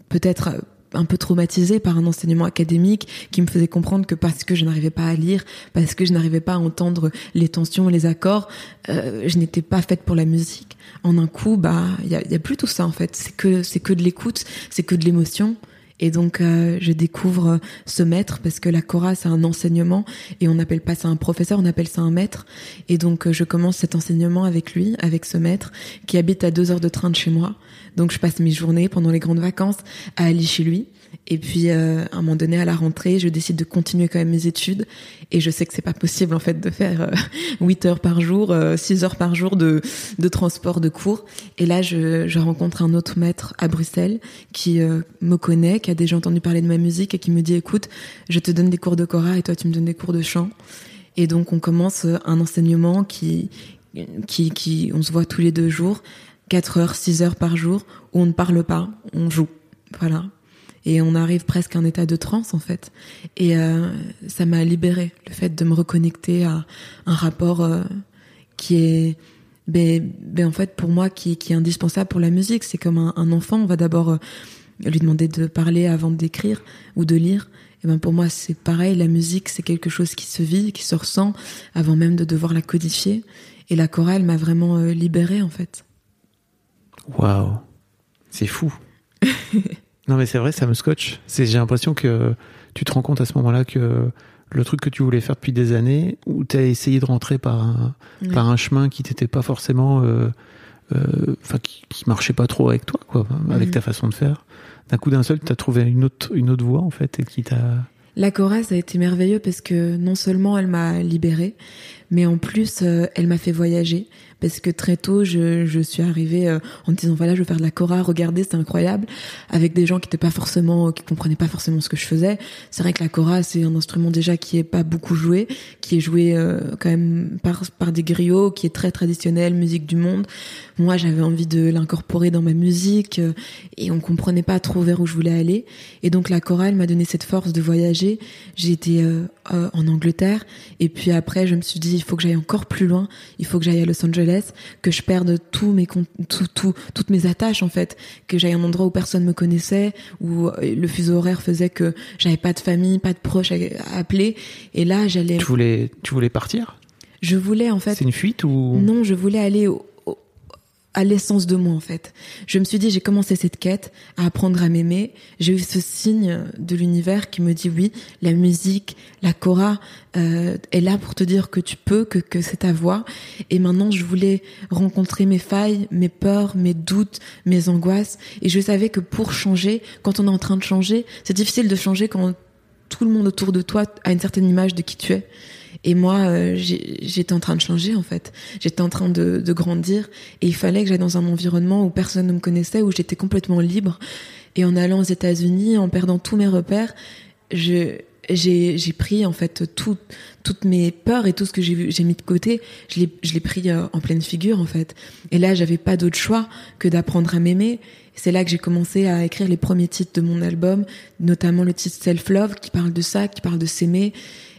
S3: peut-être un peu traumatisée par un enseignement académique qui me faisait comprendre que parce que je n'arrivais pas à lire, parce que je n'arrivais pas à entendre les tensions, les accords, euh, je n'étais pas faite pour la musique. En un coup, bah, il y a, y a plus tout ça en fait. C'est que c'est que de l'écoute, c'est que de l'émotion. Et donc, euh, je découvre ce maître parce que la Cora, c'est un enseignement et on n'appelle pas ça un professeur, on appelle ça un maître. Et donc, euh, je commence cet enseignement avec lui, avec ce maître qui habite à deux heures de train de chez moi. Donc, je passe mes journées pendant les grandes vacances à aller chez lui. Et puis, euh, à un moment donné, à la rentrée, je décide de continuer quand même mes études. Et je sais que c'est pas possible, en fait, de faire euh, 8 heures par jour, euh, 6 heures par jour de, de transport, de cours. Et là, je, je rencontre un autre maître à Bruxelles qui euh, me connaît, qui a déjà entendu parler de ma musique et qui me dit, écoute, je te donne des cours de kora et toi, tu me donnes des cours de chant. Et donc, on commence euh, un enseignement qui, qui, qui, on se voit tous les deux jours, 4 heures, 6 heures par jour, où on ne parle pas, on joue. Voilà. Et on arrive presque à un état de transe, en fait. Et euh, ça m'a libéré le fait de me reconnecter à un rapport euh, qui est, ben, ben, en fait, pour moi, qui, qui est indispensable pour la musique. C'est comme un, un enfant, on va d'abord euh, lui demander de parler avant d'écrire ou de lire. Et ben pour moi, c'est pareil. La musique, c'est quelque chose qui se vit, qui se ressent, avant même de devoir la codifier. Et la chorale m'a vraiment euh, libérée, en fait.
S2: Waouh, c'est fou. non mais c'est vrai, ça me scotche. C'est, j'ai l'impression que tu te rends compte à ce moment-là que le truc que tu voulais faire depuis des années, où tu as essayé de rentrer par un,
S3: Ouais.
S2: par un chemin qui t'était pas forcément, euh, euh, enfin qui, qui marchait pas trop avec toi, quoi, avec ta façon de faire. D'un coup d'un seul, tu as trouvé une autre, une autre voie en fait, et qui t'a.
S3: La chorale, ça a été merveilleux parce que non seulement elle m'a libérée, mais en plus, euh, elle m'a fait voyager. Parce que très tôt, je, suis arrivée euh, en me disant, voilà, je veux faire de la chora, regardez, c'est incroyable, avec des gens qui étaient pas forcément, qui comprenaient pas forcément ce que je faisais. C'est vrai que la chora, c'est un instrument déjà qui est pas beaucoup joué, qui est joué euh, quand même par, par des griots, qui est très traditionnel, musique du monde. Moi, j'avais envie de l'incorporer dans ma musique, euh, et on comprenait pas trop vers où je voulais aller. Et donc la chorale m'a donné cette force de voyager. J'ai été euh, euh, en Angleterre et puis après je me suis dit il faut que j'aille encore plus loin, il faut que j'aille à Los Angeles, que je perde tous mes con- tout, tout, toutes mes attaches en fait, que j'aille à un endroit où personne me connaissait, où euh, le fuseau horaire faisait que j'avais pas de famille, pas de proches à, à appeler. Et là j'allais
S2: Tu voulais, tu voulais partir?
S3: Je voulais en fait
S2: C'est une fuite ou?
S3: Non, je voulais aller au- à l'essence de moi en fait. Je me suis dit, j'ai commencé cette quête à apprendre à m'aimer. J'ai eu ce signe de l'univers qui me dit oui, la musique, la chora euh, est là pour te dire que tu peux, que, que c'est ta voix. Et maintenant, je voulais rencontrer mes failles, mes peurs, mes doutes, mes angoisses. Et je savais que pour changer, quand on est en train de changer, c'est difficile de changer quand tout le monde autour de toi a une certaine image de qui tu es. Et moi, euh, j'étais en train de changer en fait. J'étais en train de, de grandir et il fallait que j'aille dans un environnement où personne ne me connaissait, où j'étais complètement libre. Et en allant aux États-Unis, en perdant tous mes repères, je j'ai j'ai pris en fait tout, toutes mes peurs et tout ce que j'ai j'ai mis de côté, je l'ai je l'ai pris euh, en pleine figure en fait. Et là, j'avais pas d'autre choix que d'apprendre à m'aimer. C'est là que j'ai commencé à écrire les premiers titres de mon album, notamment le titre Self Love qui parle de ça, qui parle de s'aimer.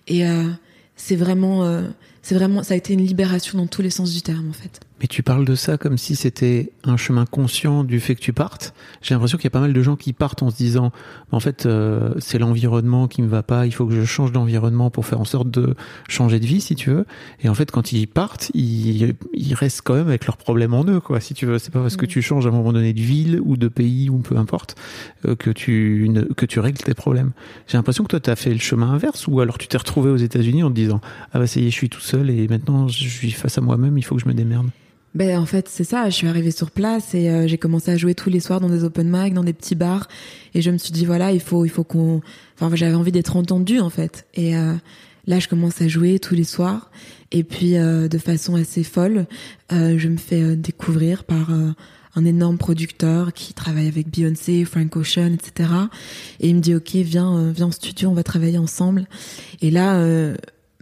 S3: Et euh, c'est vraiment euh, c'est vraiment ça a été une libération dans tous les sens du terme en fait.
S2: Mais tu parles de ça comme si c'était un chemin conscient du fait que tu partes. J'ai l'impression qu'il y a pas mal de gens qui partent en se disant, en fait, euh, c'est l'environnement qui me va pas. Il faut que je change d'environnement pour faire en sorte de changer de vie, si tu veux. Et en fait, quand ils partent, ils, ils restent quand même avec leurs problèmes en eux, quoi. Si tu veux, c'est pas parce que tu changes à un moment donné de ville ou de pays ou peu importe euh, que tu ne, que tu règles tes problèmes. J'ai l'impression que toi, t'as fait le chemin inverse, ou alors tu t'es retrouvé aux États-Unis en te disant, ah bah ça y est, je suis tout seul et maintenant je suis face à moi-même. Il faut que je me démerde.
S3: Ben en fait c'est ça, je suis arrivée sur place et euh, j'ai commencé à jouer tous les soirs dans des open mic, dans des petits bars et je me suis dit voilà il faut il faut qu'on, enfin j'avais envie d'être entendue en fait et euh, là je commence à jouer tous les soirs et puis euh, de façon assez folle je me fais découvrir par un énorme producteur qui travaille avec Beyoncé, Frank Ocean, etc. Et il me dit ok viens viens en studio on va travailler ensemble et là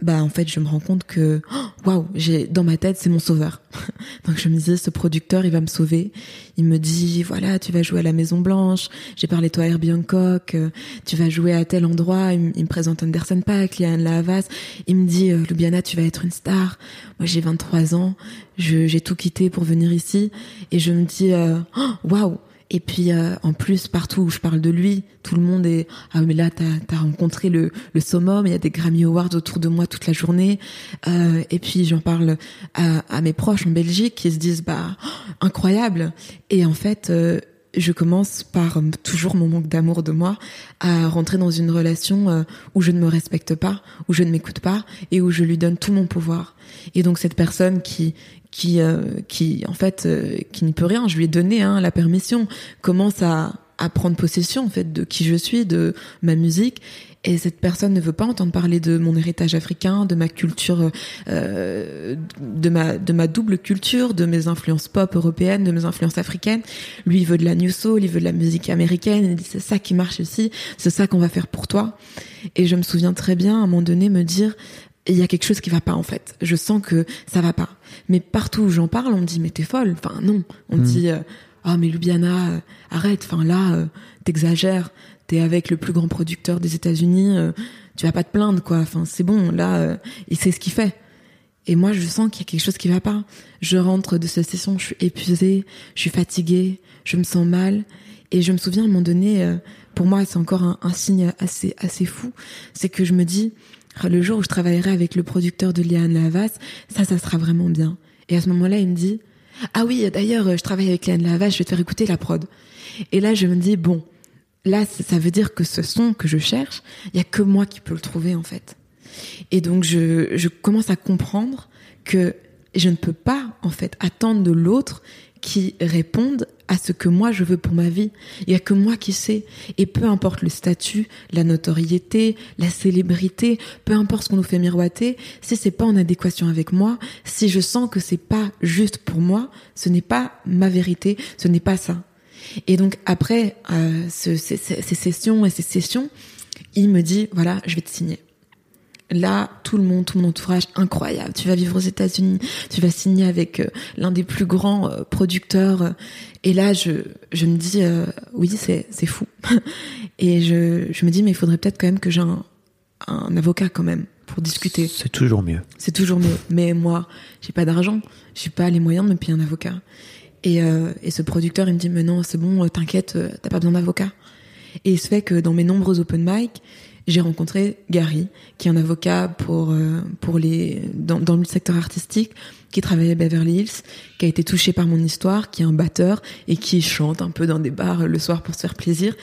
S3: bah en fait je me rends compte que waouh j'ai dans ma tête c'est mon sauveur. Donc je me disais ce producteur il va me sauver. Il me dit voilà tu vas jouer à la Maison Blanche. J'ai parlé toi à Herbie Hancock euh, tu vas jouer à tel endroit. Il, me présente Anderson Paak Liane Lavas il me dit euh, Lubiana tu vas être une star. Moi j'ai 23 ans. J'ai tout quitté pour venir ici. Et je me dis euh, waouh et puis euh, en plus partout où je parle de lui, tout le monde est ah mais là t'as as rencontré le le summum, il y a des Grammy Awards autour de moi toute la journée. Euh, et puis j'en parle à, à, mes proches en Belgique qui se disent bah incroyable. Et en fait euh, je commence par toujours mon manque d'amour de moi à rentrer dans une relation euh, où je ne me respecte pas, où je ne m'écoute pas et où je lui donne tout mon pouvoir. Et donc cette personne qui qui euh, qui en fait euh, qui n'y peut rien, je lui ai donné hein, la permission, commence à à prendre possession en fait de qui je suis, de ma musique et cette personne ne veut pas entendre parler de mon héritage africain, de ma culture, euh, de ma de ma double culture, de mes influences pop européennes, de mes influences africaines. Lui, il veut de la new soul, il veut de la musique américaine. Il dit c'est ça qui marche ici, c'est ça qu'on va faire pour toi. Et je me souviens très bien à un moment donné me dire il y a quelque chose qui va pas en fait. Je sens que ça va pas. Mais partout où j'en parle, on me dit mais t'es folle. Enfin non, on me hmm. dit ah mais Lubiana, euh, arrête. Enfin là, euh, t'exagères t'es avec le plus grand producteur des États-Unis, euh, tu vas pas te plaindre quoi. Enfin, c'est bon, là, euh, il sait ce qu'il fait. Et moi, je sens qu'il y a quelque chose qui va pas. Je rentre de cette session, je suis épuisée, je suis fatiguée, je me sens mal. Et je me souviens à un moment donné, euh, pour moi, c'est encore un, un, signe assez assez fou, c'est que je me dis, le jour où je travaillerai avec le producteur de Liane Lavas, ça, ça sera vraiment bien. Et à ce moment-là, il me dit, ah oui, d'ailleurs, je travaille avec Liane Lavas, je vais te faire écouter la prod. Et là, je me dis, bon, là, ça veut dire que ce son que je cherche, il y a que moi qui peux le trouver en fait. Et donc je commence à comprendre que je ne peux pas en fait attendre de l'autre qui réponde à ce que moi je veux pour ma vie. Il y a que moi qui sais. Et peu importe le statut, la notoriété, la célébrité, peu importe ce qu'on nous fait miroiter, si c'est pas en adéquation avec moi, si je sens que c'est pas juste pour moi, ce n'est pas ma vérité, ce n'est pas ça. Et donc après euh, ce, ces, ces, sessions et ces sessions, il me dit voilà, je vais te signer. Là, tout le monde, tout mon entourage, incroyable. Tu vas vivre aux États-Unis, tu vas signer avec euh, l'un des plus grands euh, producteurs. Et là, je, je me dis euh, oui, c'est c'est fou. et je, je me dis mais il faudrait peut-être quand même que j'ai un, un avocat quand même pour discuter.
S2: C'est toujours mieux.
S3: C'est toujours mieux. Mais moi, j'ai pas d'argent, j'ai pas les moyens de me payer un avocat. Et, euh, et ce producteur, il me dit, mais non, c'est bon, t'inquiète, euh, t'as pas besoin d'avocat. Et il se fait que dans mes nombreux open mic, j'ai rencontré Gary, qui est un avocat pour euh, pour les dans, le secteur artistique, qui travaille à Beverly Hills, qui a été touché par mon histoire, qui est un batteur et qui chante un peu dans des bars le soir pour se faire plaisir.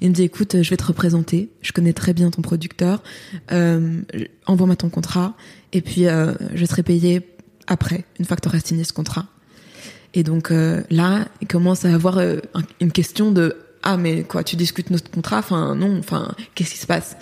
S3: Il me dit écoute, je vais te représenter, je connais très bien ton producteur, euh, envoie-moi ton contrat et puis euh, je serai payé après, une fois que tu auras signé ce contrat. Et donc là, il commence à avoir une question de ah mais quoi, tu discutes notre contrat? Enfin non, enfin qu'est-ce qui se passe?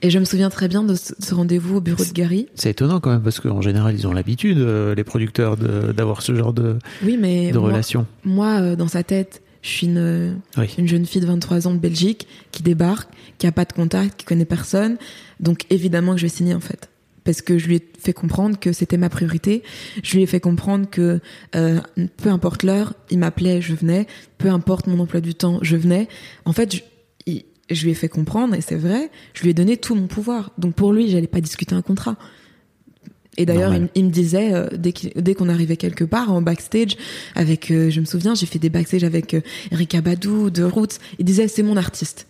S3: Et je me souviens très bien de ce, rendez-vous au bureau de Gary.
S2: C'est étonnant quand même parce qu'en général ils ont l'habitude, euh, les producteurs, d'avoir ce genre de, oui, mais de relation.
S3: Moi, dans sa tête, Je suis une,
S2: Oui.
S3: une jeune fille de 23 ans de Belgique qui débarque, qui a pas de contact, qui connaît personne. Donc évidemment que je vais signer en fait. Parce que je lui ai fait comprendre que c'était ma priorité. Je lui ai fait comprendre que euh, peu importe l'heure, il m'appelait, je venais. Peu importe mon emploi du temps, je venais. En fait, je, il- je lui ai fait comprendre, et c'est vrai, je lui ai donné tout mon pouvoir. Donc pour lui, j'allais pas discuter un contrat. Et d'ailleurs, il, me disait euh, dès qu'on arrivait quelque part en backstage, avec, euh, je me souviens, j'ai fait des backstage avec Erika Badou, de Roots. Il disait c'est mon artiste.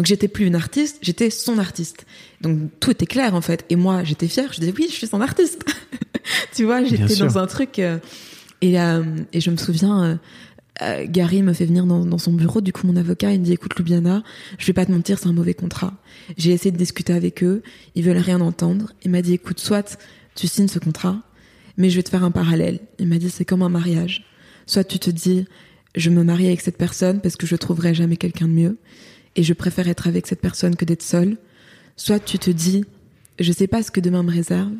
S3: Donc j'étais plus une artiste, j'étais son artiste. Donc tout était clair en fait. Et moi, j'étais fière. Je disais oui, je suis son artiste. tu vois, j'étais dans un truc. euh, et euh, et je me souviens. euh, euh, Gary me fait venir dans, dans son bureau, du coup mon avocat il me dit écoute Lubiana, je vais pas te mentir, c'est un mauvais contrat. J'ai essayé de discuter avec eux, ils veulent rien entendre. Il m'a dit écoute, soit tu signes ce contrat, mais je vais te faire un parallèle. Il m'a dit c'est comme un mariage. Soit tu te dis je me marie avec cette personne parce que je trouverai jamais quelqu'un de mieux et je préfère être avec cette personne que d'être seule. Soit tu te dis je sais pas ce que demain me réserve,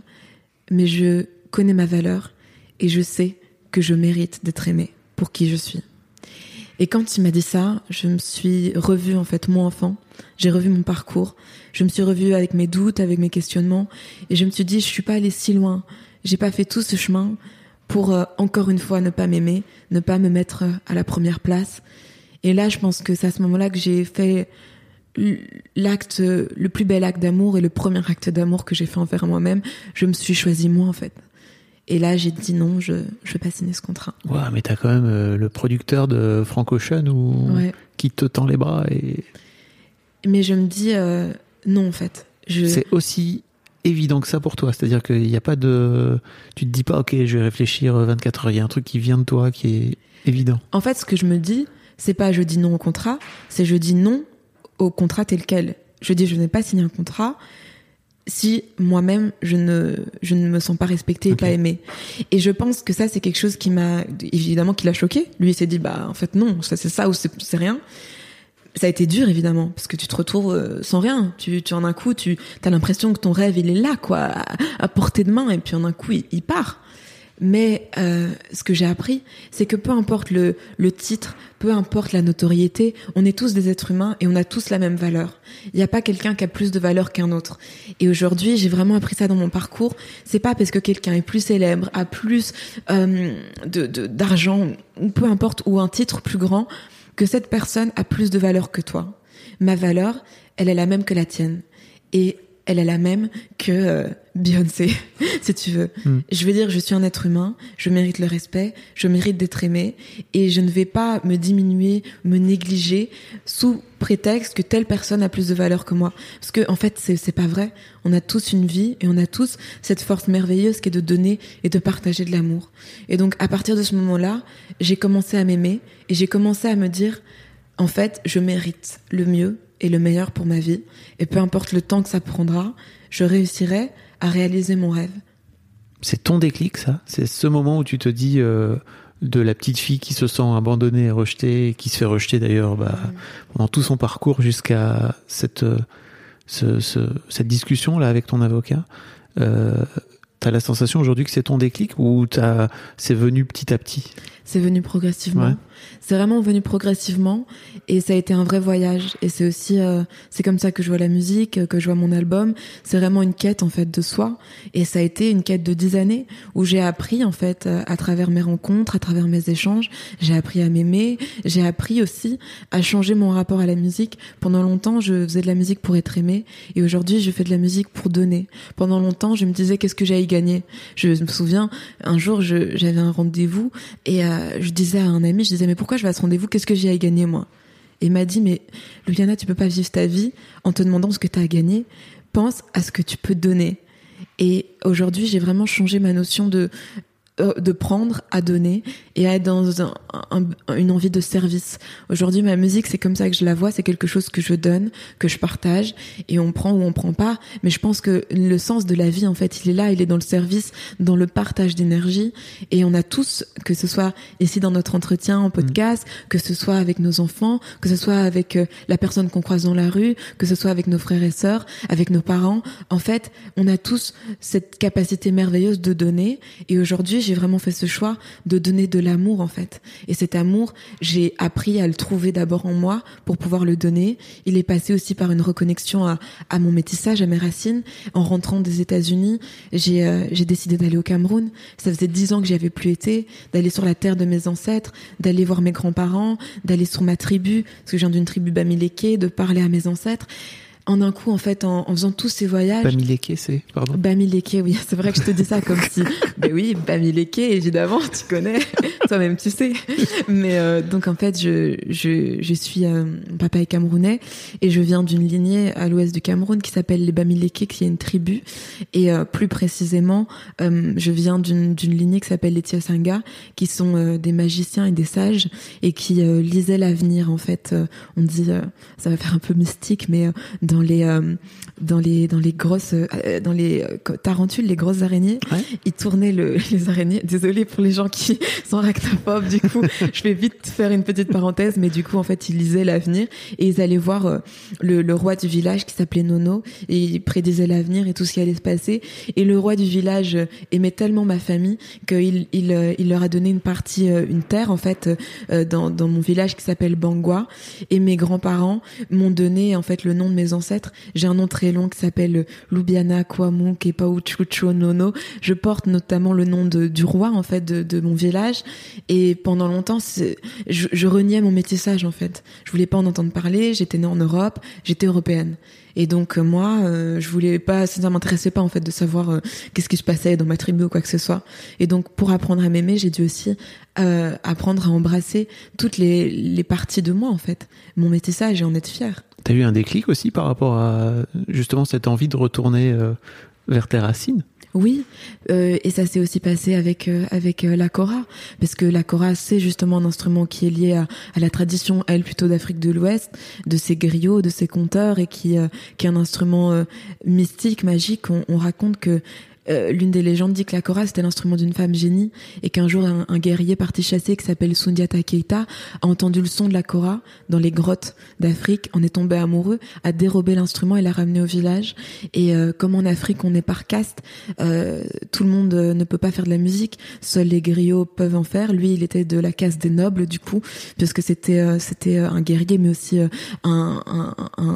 S3: mais je connais ma valeur et je sais que je mérite d'être aimée pour qui je suis. Et quand il m'a dit ça, je me suis revue en fait moi enfant. J'ai revu mon parcours. Je me suis revue avec mes doutes, avec mes questionnements, et je me suis dit je suis pas allée si loin. J'ai pas fait tout ce chemin pour euh, encore une fois ne pas m'aimer, ne pas me mettre euh, à la première place. Et là, je pense que c'est à ce moment-là que j'ai fait l'acte, le plus bel acte d'amour et le premier acte d'amour que j'ai fait envers moi-même. Je me suis choisi moi en fait. Et là, j'ai dit non, je je vais pas signer ce contrat.
S2: Ouah, mais t'as quand même euh, le producteur de Frank Ocean ou
S3: Ouais.
S2: qui te tend les bras et
S3: Mais je me dis euh, non en fait. Je
S2: c'est aussi évident que ça pour toi. C'est-à-dire qu'il n'y a pas de, tu te dis pas, ok, je vais réfléchir euh, 24 heures. Il y a un truc qui vient de toi qui est évident.
S3: En fait, ce que je me dis, c'est pas je dis non au contrat, c'est je dis non au contrat tel quel. Je dis je n'ai pas signé un contrat si moi-même je ne je ne me sens pas respectée et pas aimée. Et je pense que ça c'est quelque chose qui m'a évidemment qui l'a choqué. Lui il s'est dit bah en fait non, ça c'est ça ou c'est rien. Ça a été dur évidemment parce que tu te retrouves euh, sans rien. Tu, tu en un coup tu as l'impression que ton rêve il est là quoi à, à portée de main et puis en un coup il, il part. Mais euh, ce que j'ai appris, c'est que peu importe le, le titre, peu importe la notoriété, on est tous des êtres humains et on a tous la même valeur. Il n'y a pas quelqu'un qui a plus de valeur qu'un autre. Et aujourd'hui, j'ai vraiment appris ça dans mon parcours. C'est pas parce que quelqu'un est plus célèbre, a plus euh, de de- d'argent, ou peu importe, ou un titre plus grand, que cette personne a plus de valeur que toi. Ma valeur, elle est la même que la tienne. Et elle est la même que euh, Beyoncé, si tu veux. Je veux dire, je suis un être humain, je mérite le respect, je mérite d'être aimé, et je ne vais pas me diminuer, me négliger sous prétexte que telle personne a plus de valeur que moi. Parce que en fait, c'est pas vrai. On a tous une vie et on a tous cette force merveilleuse qui est de donner et de partager de l'amour. Et donc, à partir de ce moment-là, j'ai commencé à m'aimer et j'ai commencé à me dire, en fait, je mérite le mieux et le meilleur pour ma vie. Et peu importe le temps que ça prendra, je réussirai à réaliser mon rêve.
S2: C'est ton déclic, ça? C'est ce moment où tu te dis euh, de la petite fille qui se sent abandonnée et rejetée, qui se fait rejeter d'ailleurs bah, pendant tout son parcours jusqu'à cette, euh, ce- ce- cette discussion là avec ton avocat. Euh, T'as la sensation aujourd'hui que c'est ton déclic ou t'as- c'est venu petit à petit?
S3: C'est venu progressivement.
S2: Ouais.
S3: C'est vraiment venu progressivement et ça a été un vrai voyage. Et c'est aussi, euh, c'est comme ça que je vois la musique, que je vois mon album. C'est vraiment une quête en fait de soi. Et ça a été une quête de dix années où j'ai appris en fait euh, à travers mes rencontres, à travers mes échanges, j'ai appris à m'aimer. J'ai appris aussi à changer mon rapport à la musique. Pendant longtemps, je faisais de la musique pour être aimée et aujourd'hui, je fais de la musique pour donner. Pendant longtemps, je me disais qu'est-ce que y gagner? Je me souviens un jour, j'avais un rendez-vous et euh, je disais à un ami, je disais mais pourquoi je vais à ce rendez-vous? Qu'est-ce que j'ai à gagner moi? Et il m'a dit mais Luliana, tu peux pas vivre ta vie en te demandant ce que tu as à gagner. Pense à ce que tu peux donner. Et aujourd'hui, j'ai vraiment changé ma notion de de prendre à donner et à être dans un, un- une envie de service. Aujourd'hui, ma musique, c'est comme ça que je la vois, c'est quelque chose que je donne, que je partage et on prend ou on prend pas. Mais je pense que le sens de la vie, en fait, il est là, il est dans le service, dans le partage d'énergie et on a tous, que ce soit ici dans notre entretien en podcast, que ce soit avec nos enfants, que ce soit avec euh, la personne qu'on croise dans la rue, que ce soit avec nos frères et sœurs, avec nos parents. En fait, on a tous cette capacité merveilleuse de donner. Et aujourd'hui, j'ai vraiment fait ce choix de donner de l'amour en fait. Et cet amour, j'ai appris à le trouver d'abord en moi pour pouvoir le donner. Il est passé aussi par une reconnexion à, à mon métissage, à mes racines. En rentrant des États-Unis, j'ai euh, décidé d'aller au Cameroun. Ça faisait dix ans que j'y avais plus été, d'aller sur la terre de mes ancêtres, d'aller voir mes grands-parents, d'aller sur ma tribu, parce que je viens d'une tribu Bamileke, de parler à mes ancêtres en un coup, en fait, en, faisant tous ces voyages.
S2: Bamileke, c'est, pardon.
S3: Bamileke, oui, c'est vrai que je te dis ça comme si, ben oui, Bamileke, évidemment, tu connais, toi-même tu sais. Mais euh, donc en fait, je je je suis, euh, mon papa est camerounais et je viens d'une lignée à l'ouest du Cameroun qui s'appelle les Bamileke, qui est une tribu. Et euh, plus précisément, je viens d'une d'une lignée qui s'appelle les Tiosanga, qui sont des magiciens et des sages et qui lisaient l'avenir. En fait, on dit, ça va faire un peu mystique, mais dans les euh, dans les dans les grosses euh, dans les euh, tarentules, les grosses araignées. Ils tournaient le, les araignées. Désolée pour les gens qui sont arachnophobes. Du coup, je vais vite faire une petite parenthèse, mais du coup, en fait, ils lisaient l'avenir et ils allaient voir le, le roi du village qui s'appelait Nono et ils prédisaient l'avenir et tout ce qui allait se passer. Et le roi du village aimait tellement ma famille qu'il il, il leur a donné une partie, une terre en fait dans dans mon village qui s'appelle Bangwa. Et mes grands-parents m'ont donné en fait le nom de mes J'ai un nom très long qui s'appelle Lubiana Kwamu Kepauchucho Nono. Je porte notamment le nom de, du roi en fait de, de mon village. Et pendant longtemps, je, je reniais mon métissage en fait. Je voulais pas en entendre parler. J'étais née en Europe, j'étais européenne. Et donc euh, moi, euh, je voulais pas, ça m'intéressait pas en fait de savoir euh, qu'est-ce qui se passait dans ma tribu ou quoi que ce soit. Et donc pour apprendre à m'aimer, j'ai dû aussi apprendre à embrasser toutes les, les parties de moi en fait, mon métissage et en être fière.
S2: T'as eu un déclic aussi par rapport à justement cette envie de retourner vers tes racines?
S3: Oui, euh, et ça s'est aussi passé avec euh, avec euh, la kora, parce que la kora c'est justement un instrument qui est lié à, à la tradition, elle plutôt d'Afrique de l'Ouest, de ses griots, de ses conteurs, et qui qui est un instrument mystique, magique. On, on raconte que euh, l'une des légendes dit que la kora c'était l'instrument d'une femme génie et qu'un jour un, guerrier parti chasser qui s'appelle Sundiata Keita a entendu le son de la kora dans les grottes d'Afrique, en est tombé amoureux, a dérobé l'instrument et l'a ramené au village. Et euh, comme en Afrique on est par caste, euh, tout le monde ne peut pas faire de la musique, seuls les griots peuvent en faire. Lui il était de la caste des nobles du coup, puisque c'était c'était un guerrier mais aussi un,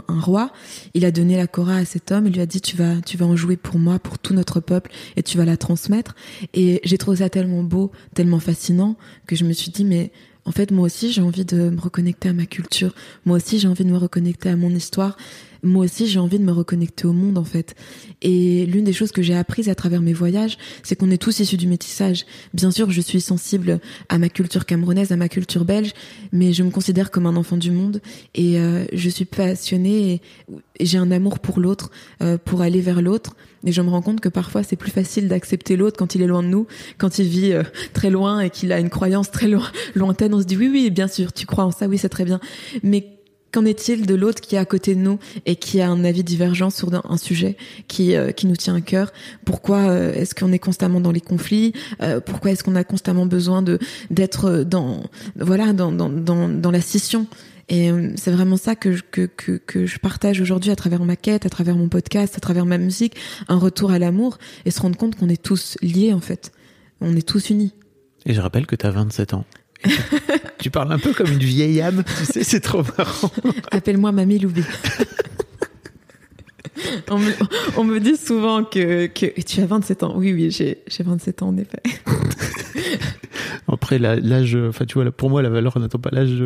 S3: roi. Il a donné la kora à cet homme, il lui a dit tu vas tu vas en jouer pour moi, pour tout notre peuple et tu vas la transmettre. Et j'ai trouvé ça tellement beau, tellement fascinant que je me suis dit, mais en fait, moi aussi, j'ai envie de me reconnecter à ma culture. Moi aussi, j'ai envie de me reconnecter à mon histoire moi aussi j'ai envie de me reconnecter au monde en fait. Et l'une des choses que j'ai apprises à travers mes voyages, c'est qu'on est tous issus du métissage. Bien sûr, je suis sensible à ma culture camerounaise, à ma culture belge, mais je me considère comme un enfant du monde et euh, je suis passionnée et, j'ai un amour pour l'autre, euh, pour aller vers l'autre. Et je me rends compte que parfois c'est plus facile d'accepter l'autre quand il est loin de nous, quand il vit euh, très loin et qu'il a une croyance très lointaine. On se dit oui, oui, bien sûr, tu crois en ça, oui, c'est très bien. Mais Qu'en est-il de l'autre qui est à côté de nous et qui a un avis divergent sur un sujet qui euh, qui nous tient à cœur? Pourquoi euh, est-ce qu'on est constamment dans les conflits? Euh, Pourquoi est-ce qu'on a constamment besoin de d'être dans voilà dans dans dans, dans la scission? Et c'est vraiment ça que je, que, que, que je partage aujourd'hui à travers ma quête, à travers mon podcast, à travers ma musique, un retour à l'amour et se rendre compte qu'on est tous liés en fait. On est tous unis.
S2: Et je rappelle que tu as 27 ans. tu parles un peu comme une vieille âme, tu sais, c'est trop marrant.
S3: Appelle-moi Mamie Loubi. on, me, on, me, dit souvent que, que tu as 27 ans. Oui, oui, j'ai 27 ans en effet.
S2: Après, l'âge, enfin, tu vois, pour moi, la valeur n'attend pas l'âge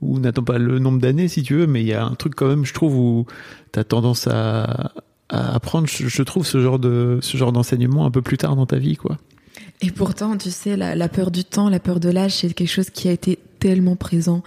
S2: ou n'attend pas le nombre d'années, si tu veux, mais il y a un truc quand même, je trouve, où tu as tendance à, à apprendre, je, trouve, ce genre de ce genre d'enseignement un peu plus tard dans ta vie, quoi.
S3: Et pourtant, tu sais, la, la, peur du temps, la peur de l'âge, c'est quelque chose qui a été tellement présent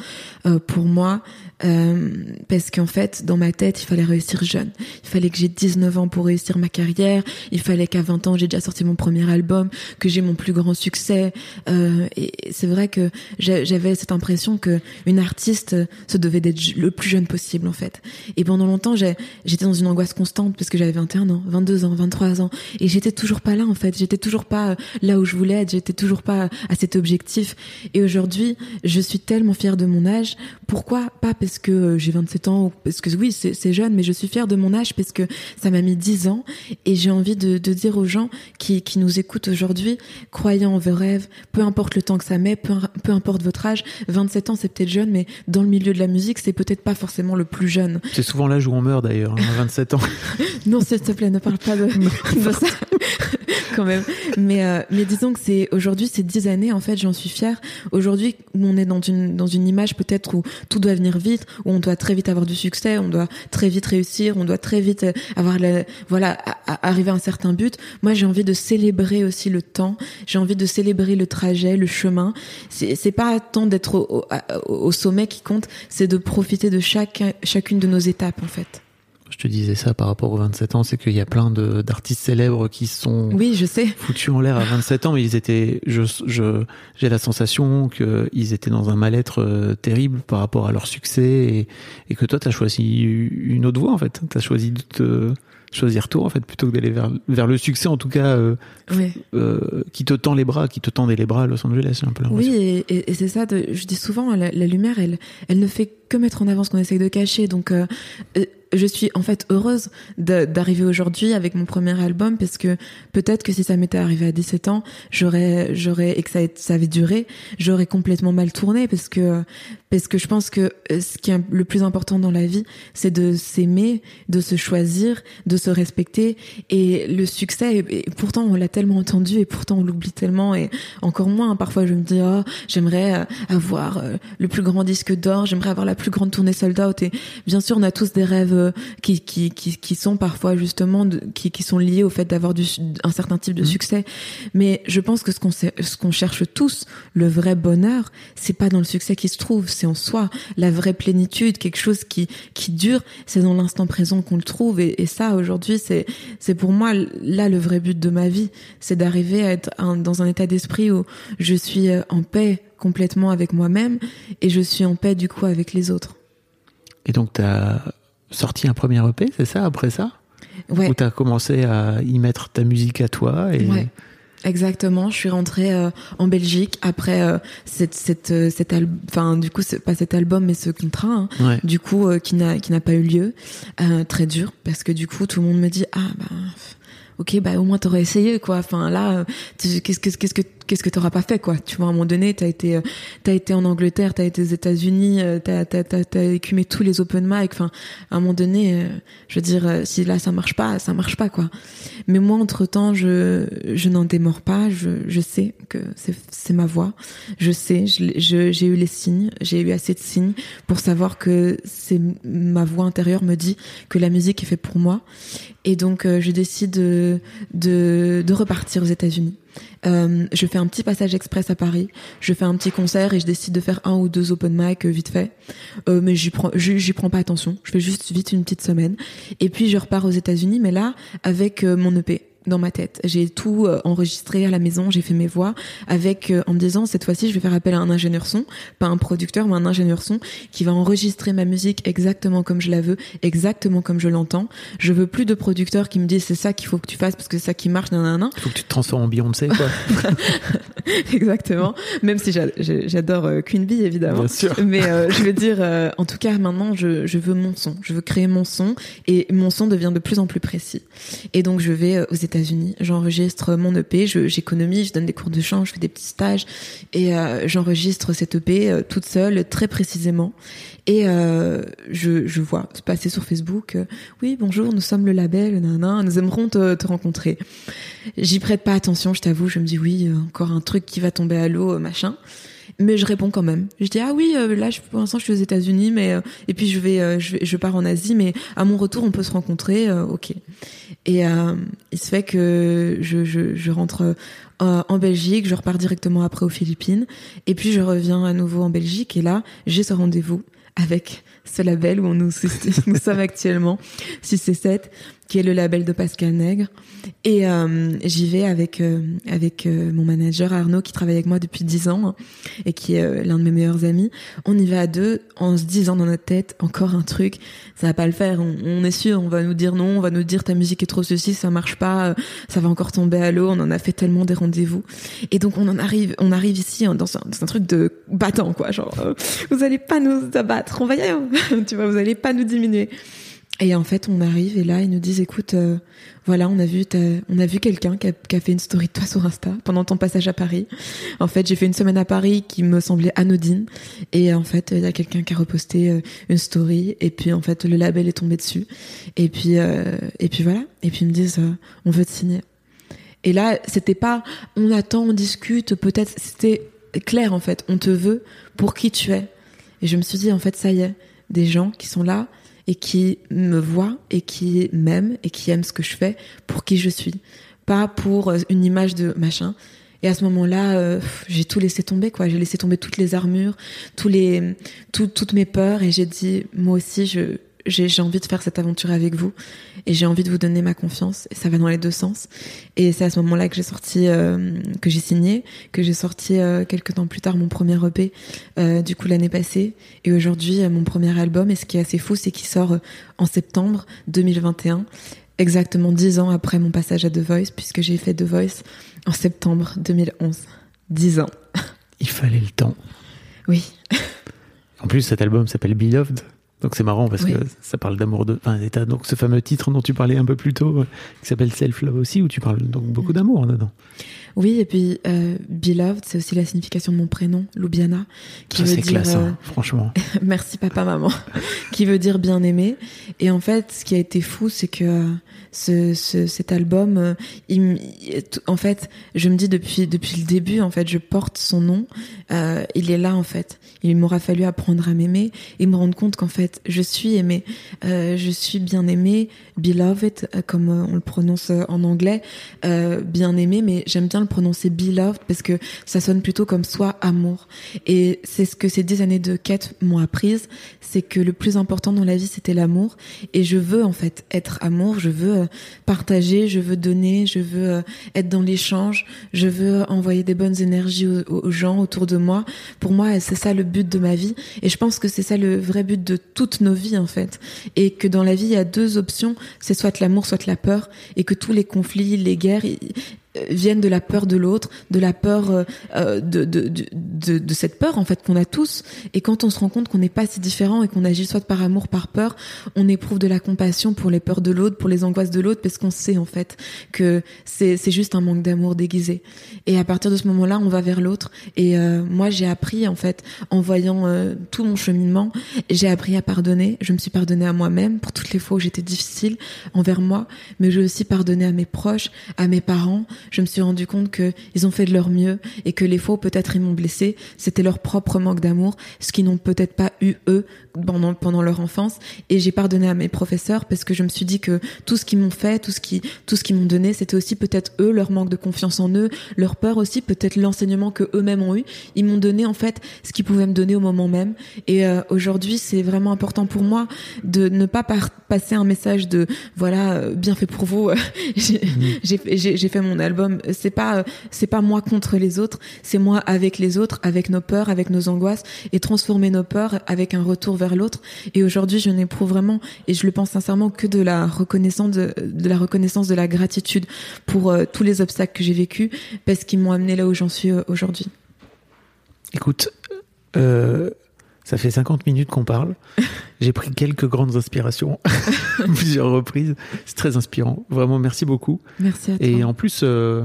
S3: euh, pour moi euh, parce qu'en fait dans ma tête il fallait réussir jeune. Il fallait que j'ai 19 ans pour réussir ma carrière. Il fallait qu'à 20 ans j'ai déjà sorti mon premier album que j'ai mon plus grand succès. Euh, et c'est vrai que j'avais cette impression que une artiste se devait d'être le plus jeune possible en fait. Et pendant longtemps j'étais dans une angoisse constante parce que j'avais 21 ans 22 ans 23 ans. Et j'étais toujours pas là en fait. J'étais toujours pas là où je voulais être. J'étais toujours pas à cet objectif. Et aujourd'hui je suis tellement fière de mon âge. Pourquoi Pas que euh, j'ai 27 ans, ou parce que oui, c'est jeune, mais je suis fière de mon âge parce que ça m'a mis 10 ans. Et j'ai envie de, de, dire aux gens qui, qui nous écoutent aujourd'hui, croyez en vos rêves, peu importe le temps que ça met, peu, peu importe votre âge. 27 ans, c'est peut-être jeune, mais dans le milieu de la musique, c'est peut-être pas forcément le plus jeune.
S2: C'est souvent l'âge où on meurt d'ailleurs, hein, 27 ans.
S3: non, s'il te plaît, ne parle pas de, de ça. quand même. Mais, euh, mais disons que c'est aujourd'hui, ces dix années, en fait, j'en suis fière. Aujourd'hui, on est dans une, dans une image peut-être où tout doit venir vite, où on doit très vite avoir du succès, on doit très vite réussir, on doit très vite euh, avoir la, voilà, arriver à un certain but. Moi, j'ai envie de célébrer aussi le temps. J'ai envie de célébrer le trajet, le chemin. C'est pas tant d'être au, au, sommet qui compte, c'est de profiter de chaque, chacune de nos étapes, en fait
S2: te disais ça par rapport aux 27 ans, c'est qu'il y a plein d'artistes célèbres qui sont
S3: oui, je sais.
S2: foutus en l'air à 27 ans, mais ils étaient, je, je, j'ai la sensation qu'ils étaient dans un mal-être euh, terrible par rapport à leur succès et, et que toi, tu as choisi une autre voie en fait. Tu as choisi de te choisir toi en fait plutôt que d'aller vers vers le succès en tout cas euh, euh, qui te tend les bras qui te tendait les bras à Los Angeles un peu
S3: oui et, et, c'est ça de, je dis souvent la, la, lumière elle elle ne fait que mettre en avant ce qu'on essaye de cacher donc euh, je suis en fait heureuse d'arriver aujourd'hui avec mon premier album parce que peut-être que si ça m'était arrivé à 17 ans, j'aurais j'aurais et que ça, avait duré, j'aurais complètement mal tourné parce que parce que je pense que euh, ce qui est le plus important dans la vie, c'est de s'aimer, de se choisir, de se respecter. Et le succès et, pourtant on l'a tellement entendu et pourtant on l'oublie tellement et encore moins. Parfois je me dis oh, j'aimerais euh, avoir euh, le plus grand disque d'or, j'aimerais avoir la plus grande tournée sold out. Et bien sûr on a tous des rêves qui, qui, qui, qui sont parfois justement qui, qui sont liés au fait d'avoir un certain type de mmh. succès. Mais je pense que ce qu'on ce qu'on cherche tous, le vrai bonheur, c'est pas dans le succès qui se trouve, c'est en soi. La vraie plénitude, quelque chose qui qui dure, c'est dans l'instant présent qu'on le trouve. Et, et ça, aujourd'hui, c'est c'est pour moi là le vrai but de ma vie, c'est d'arriver à être dans un état d'esprit où je suis euh, en paix complètement avec moi-même et je suis en paix du coup avec les autres.
S2: Et donc, tu as sorti un premier EP, c'est ça, après ça?
S3: Ouais.
S2: Où tu as commencé à y mettre ta musique à toi et...
S3: Ouais. Exactement, je suis rentrée euh, en Belgique après euh, cette cette euh, cet album enfin du coup pas cet album mais ce contrat hein, du coup qui n'a qui n'a pas eu lieu très dur parce que du coup tout le monde me dit ah bah ok bah au moins t'aurais essayé quoi. Enfin là qu'est-ce que qu'est-ce que qu'est-ce que t'auras pas fait quoi. Tu vois à un moment donné t'as été euh, t'as été en Angleterre t'as été aux États-Unis euh, t'as t'as t'as écumé tous les open mic. Enfin à un moment donné euh, je veux dire si là ça marche pas ça marche pas quoi. Mais moi entre temps je je n'en démords pas. Je je sais que c'est c'est ma voix. Je sais je j'ai eu les signes. J'ai eu assez de signes pour savoir que c'est ma voix intérieure me dit que la musique est faite pour moi et donc je décide de de, de repartir aux États-Unis euh, je fais un petit passage express à Paris, je fais un petit concert et je décide de faire un ou deux open mic euh, vite fait. Euh, mais j'y prends, j'y prends pas attention. Je fais juste vite une petite semaine. Et puis je repars aux États-Unis, mais là avec euh, mon EP dans ma tête. J'ai tout euh, enregistré à la maison, j'ai fait mes voix avec euh, en me disant cette fois-ci je vais faire appel à un ingénieur son, pas un producteur mais un ingénieur son qui va enregistrer ma musique exactement comme je la veux, exactement comme je l'entends. Je veux plus de producteurs qui me disent c'est ça qu'il faut que tu fasses parce que c'est ça qui marche nanana.
S2: Il faut que tu te transformes en Beyoncé quoi.
S3: exactement. Même si j'adore euh, Queen Bee évidemment.
S2: Bien sûr.
S3: Mais je veux dire en tout cas maintenant je, je veux mon son, je veux créer mon son et mon son devient de plus en plus précis. Et donc je vais aux J'enregistre mon EP, j'économise, je, donne des cours de chant, je fais des petits stages et euh, j'enregistre cette EP euh, toute seule, très précisément. Et euh, je, vois passer sur Facebook, oui bonjour, nous sommes le label, nanana, nous aimerons te, rencontrer. J'y prête pas attention, je t'avoue, je me dis oui, encore un truc qui va tomber à l'eau, machin mais je réponds quand même. Je dis ah oui, là pour l'instant je suis aux États-Unis, mais et puis je vais, je pars en Asie, mais à mon retour on peut se rencontrer, ok. Et euh, il se fait que je, je, je rentre euh, en Belgique, je repars directement après aux Philippines, et puis je reviens à nouveau en Belgique, et là, j'ai ce rendez-vous avec ce label où nous, sommes actuellement, 6 et 7, qui est le label de Pascal Nègre. Et euh, j'y vais avec euh, avec euh, mon manager Arnaud qui travaille avec moi depuis 10 ans hein, et qui est l'un de mes meilleurs amis. On y va à deux en se disant dans notre tête encore un truc, ça va pas le faire. On, est sûr, on va nous dire non, on va nous dire ta musique est trop ceci, ça marche pas, ça va encore tomber à l'eau. On en a fait tellement des rendez-vous et donc on en arrive, on arrive ici dans un, dans un truc de battant quoi, genre vous allez pas nous abattre, on va y aller, tu vois, vous allez pas nous diminuer. Et en fait, on arrive et là, ils nous disent, écoute, euh, voilà, on a vu, on a vu quelqu'un qui a, fait une story de toi sur Insta pendant ton passage à Paris. En fait, j'ai fait une semaine à Paris qui me semblait anodine, et en fait, il y a quelqu'un qui a reposté euh, une story, et puis en fait, le label est tombé dessus, et puis euh, et puis voilà, et puis ils me disent, on veut te signer. Et là, c'était pas, on attend, on discute, peut-être, c'était clair en fait, on te veut pour qui tu es. Et je me suis dit, en fait, ça y est, des gens qui sont là et qui me voit et qui m'aime et qui aime ce que je fais pour qui je suis, pas pour euh, une image de machin. Et à ce moment-là, euh, j'ai tout laissé tomber, quoi. J'ai laissé tomber toutes les armures, tous toutes mes peurs, et j'ai dit, moi aussi, je, j'ai envie de faire cette aventure avec vous et j'ai envie de vous donner ma confiance et ça va dans les deux sens. Et c'est à ce moment-là que j'ai sorti euh, que j'ai signé que j'ai sorti euh, quelques temps plus tard mon premier EP euh, du coup l'année passée. Et aujourd'hui mon premier album. Et ce qui est assez fou c'est qu'il sort en septembre 2021 exactement dix ans après mon passage à The Voice puisque j'ai fait The Voice en septembre 2011 dix ans.
S2: Il fallait le temps.
S3: Oui.
S2: En plus cet album s'appelle Beloved donc c'est marrant parce que ça parle d'amour de. Enfin, donc ce fameux titre dont tu parlais un peu plus tôt, euh, qui s'appelle Self Love aussi, où tu parles donc beaucoup d'amour dedans.
S3: Oui, et puis euh, Beloved, c'est aussi la signification de mon prénom, Loubiana,
S2: qui veut dire classe, hein, euh, franchement.
S3: merci papa maman, qui veut dire bien aimé. Et en fait, ce qui a été fou, c'est que euh, ce, ce, cet album, il, en fait, je me dis depuis depuis le début, en fait, je porte son nom. Euh, il est là, en fait. Il m'aura fallu apprendre à m'aimer et me rendre compte qu'en fait, je suis aimée, euh, je suis bien aimée, beloved, comme on le prononce en anglais, bien aimée, mais j'aime bien le prononcer beloved parce que ça sonne plutôt comme soit amour. Et c'est ce que ces dix années de quête m'ont apprise, c'est que le plus important dans la vie, c'était l'amour. Et je veux en fait être amour, je veux euh, partager, je veux donner, je veux euh, être dans l'échange, je veux envoyer des bonnes énergies aux, gens autour de moi. Pour moi, c'est ça le but de ma vie. Et je pense que c'est ça le vrai but de toutes nos vies en fait. Et que dans la vie, il y a deux options, c'est soit l'amour, soit la peur. Et que tous les conflits, les guerres, euh, viennent de la peur de l'autre, de la peur euh, euh, de, de, de, de, cette peur en fait qu'on a tous. Et quand on se rend compte qu'on n'est pas si différent et qu'on agit soit par amour, par peur, on éprouve de la compassion pour les peurs de l'autre, pour les angoisses de l'autre, parce qu'on sait en fait que c'est juste un manque d'amour déguisé. Et à partir de ce moment-là, on va vers l'autre. Et moi, j'ai appris en fait en voyant tout mon cheminement, j'ai appris à pardonner. Je me suis pardonnée à moi-même pour toutes les fois où j'étais difficile envers moi, mais j'ai aussi pardonné à mes proches, à mes parents je me suis rendu compte que ils ont fait de leur mieux et que les fois où peut-être ils m'ont blessé, c'était leur propre manque d'amour, ce qu'ils n'ont peut-être pas eu eux pendant pendant leur enfance. Et j'ai pardonné à mes professeurs parce que je me suis dit que tout ce qu'ils m'ont fait, tout ce qui tout ce qu'ils m'ont donné, c'était aussi peut-être eux leur manque de confiance en eux, leur peur aussi, peut-être l'enseignement que eux-mêmes ont eu. Ils m'ont donné en fait ce qu'ils pouvaient me donner au moment même. Et euh, aujourd'hui, c'est vraiment important pour moi de ne pas passer un message de voilà euh, bien fait pour vous. j'ai fait mon album. C'est pas euh, c'est pas moi contre les autres, c'est moi avec les autres, avec nos peurs, avec nos angoisses et transformer nos peurs avec un retour vers l'autre. Et aujourd'hui, je n'éprouve vraiment et je le pense sincèrement que de la reconnaissance de, la reconnaissance de la gratitude pour euh, tous les obstacles que j'ai vécus parce qu'ils m'ont amené là où j'en suis euh, aujourd'hui.
S2: Écoute, ça fait 50 minutes qu'on parle. J'ai pris quelques grandes inspirations plusieurs reprises. C'est très inspirant. Vraiment, merci beaucoup.
S3: Merci à toi.
S2: Et en plus, euh,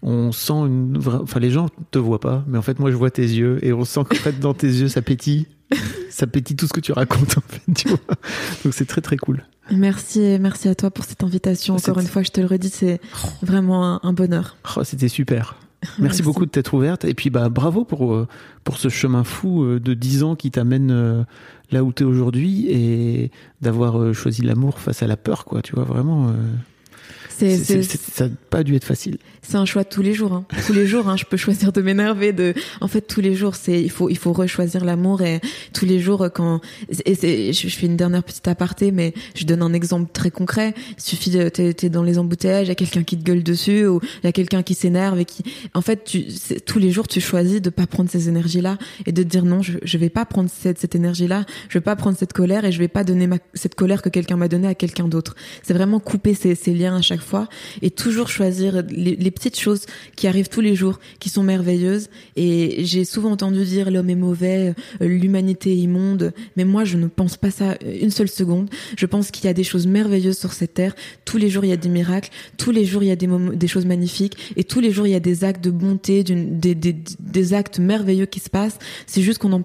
S2: on sent une. Enfin, les gens te voient pas, mais en fait, moi, je vois tes yeux et on sent qu'en fait, dans tes yeux, ça pétille. ça pétille tout ce que tu racontes, en fait. Tu vois Donc, c'est très, très cool.
S3: Merci, merci à toi pour cette invitation. Encore une fois, je te le redis, c'est vraiment un, bonheur.
S2: Oh, C'était super. Merci, beaucoup de t'être ouverte. Et puis, bah, bravo pour, euh, pour ce chemin fou euh, de 10 ans qui t'amène euh, là où tu es aujourd'hui et d'avoir choisi l'amour face à la peur, quoi. Tu vois, vraiment.
S3: C'est-
S2: C'est-
S3: c'est-
S2: c'est- ça n'a pas dû être facile.
S3: C'est un choix de tous les jours. Hein. Tous les jours, hein, je peux choisir de m'énerver. De, en fait, tous les jours, c'est il faut il faut rechoisir l'amour et tous les jours euh, quand et c'est je, fais une dernière petite aparté, mais je donne un exemple très concret. Il suffit de t'es t'es dans les embouteillages, il y a quelqu'un qui te gueule dessus ou il y a quelqu'un qui s'énerve et qui en fait tu tous les jours tu choisis de pas prendre ces énergies là et de te dire non, je je vais pas prendre cette cette énergie là, je vais pas prendre cette colère et je vais pas donner ma, cette colère que quelqu'un m'a donnée à quelqu'un d'autre. C'est vraiment couper ces, ces liens à chaque fois et toujours choisir les, les petites choses qui arrivent tous les jours, qui sont merveilleuses. Et j'ai souvent entendu dire l'homme est mauvais, euh, l'humanité est immonde, mais moi je ne pense pas ça une seule seconde. Je pense qu'il y a des choses merveilleuses sur cette terre. Tous les jours il y a des miracles, tous les jours il y a des, des choses magnifiques, et tous les jours il y a des actes de bonté, des, des, des actes merveilleux qui se passent. C'est juste qu'on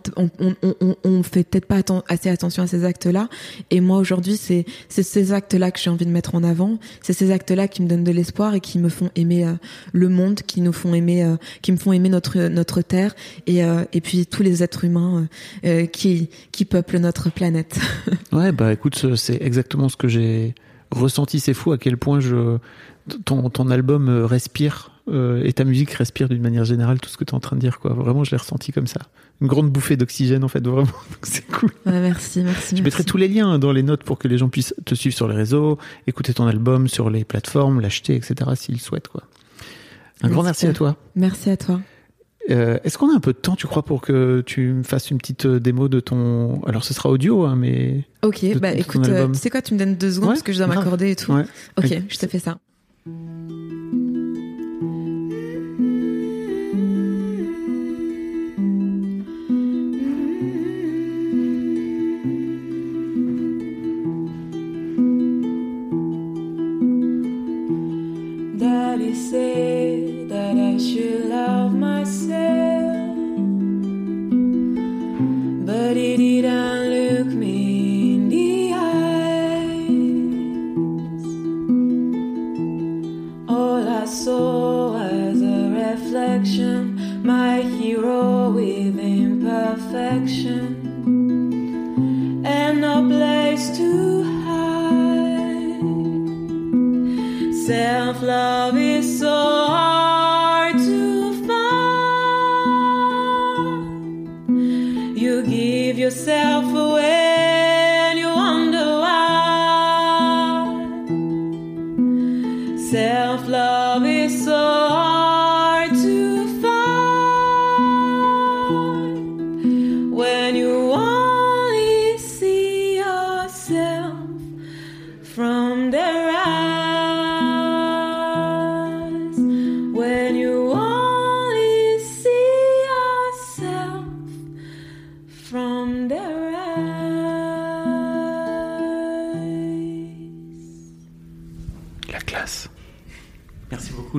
S3: on, fait peut-être pas atten- assez attention à ces actes-là. Et moi aujourd'hui c'est ces actes-là que j'ai envie de mettre en avant. C'est ces actes-là qui me donnent de l'espoir et qui me font aimer euh, le monde, qui nous font aimer, euh, qui me font aimer notre notre terre et euh, et puis tous les êtres humains qui qui peuplent notre planète.
S2: Ouais, bah écoute, ce- c'est exactement ce que j'ai ressenti. C'est fou à quel point je ton, ton album respire euh, et ta musique respire d'une manière générale tout ce que tu es en train de dire. Quoi. Vraiment, je l'ai ressenti comme ça. Une grande bouffée d'oxygène, en fait, vraiment. C'est cool.
S3: Ouais, merci, merci.
S2: Je mettrai tous les liens dans les notes pour que les gens puissent te suivre sur les réseaux, écouter ton album sur les plateformes, l'acheter, etc. s'ils souhaitent. Quoi. Un grand merci à toi.
S3: Merci à toi.
S2: Euh, Est-ce qu'on a un peu de temps, tu crois, pour que tu me fasses une petite euh, démo de ton. Alors, ce sera audio, hein, mais.
S3: Ok,
S2: De-
S3: bah
S2: de
S3: écoute, euh, tu sais quoi, tu me donnes deux secondes
S2: Ouais,
S3: parce que je dois m'accorder et tout.
S2: Ouais.
S3: Ok, je te fais ça.
S5: Said that I should love myself, but he didn't look me in the eyes. All I saw was a reflection, my hero with imperfection, and no place to hide. Self so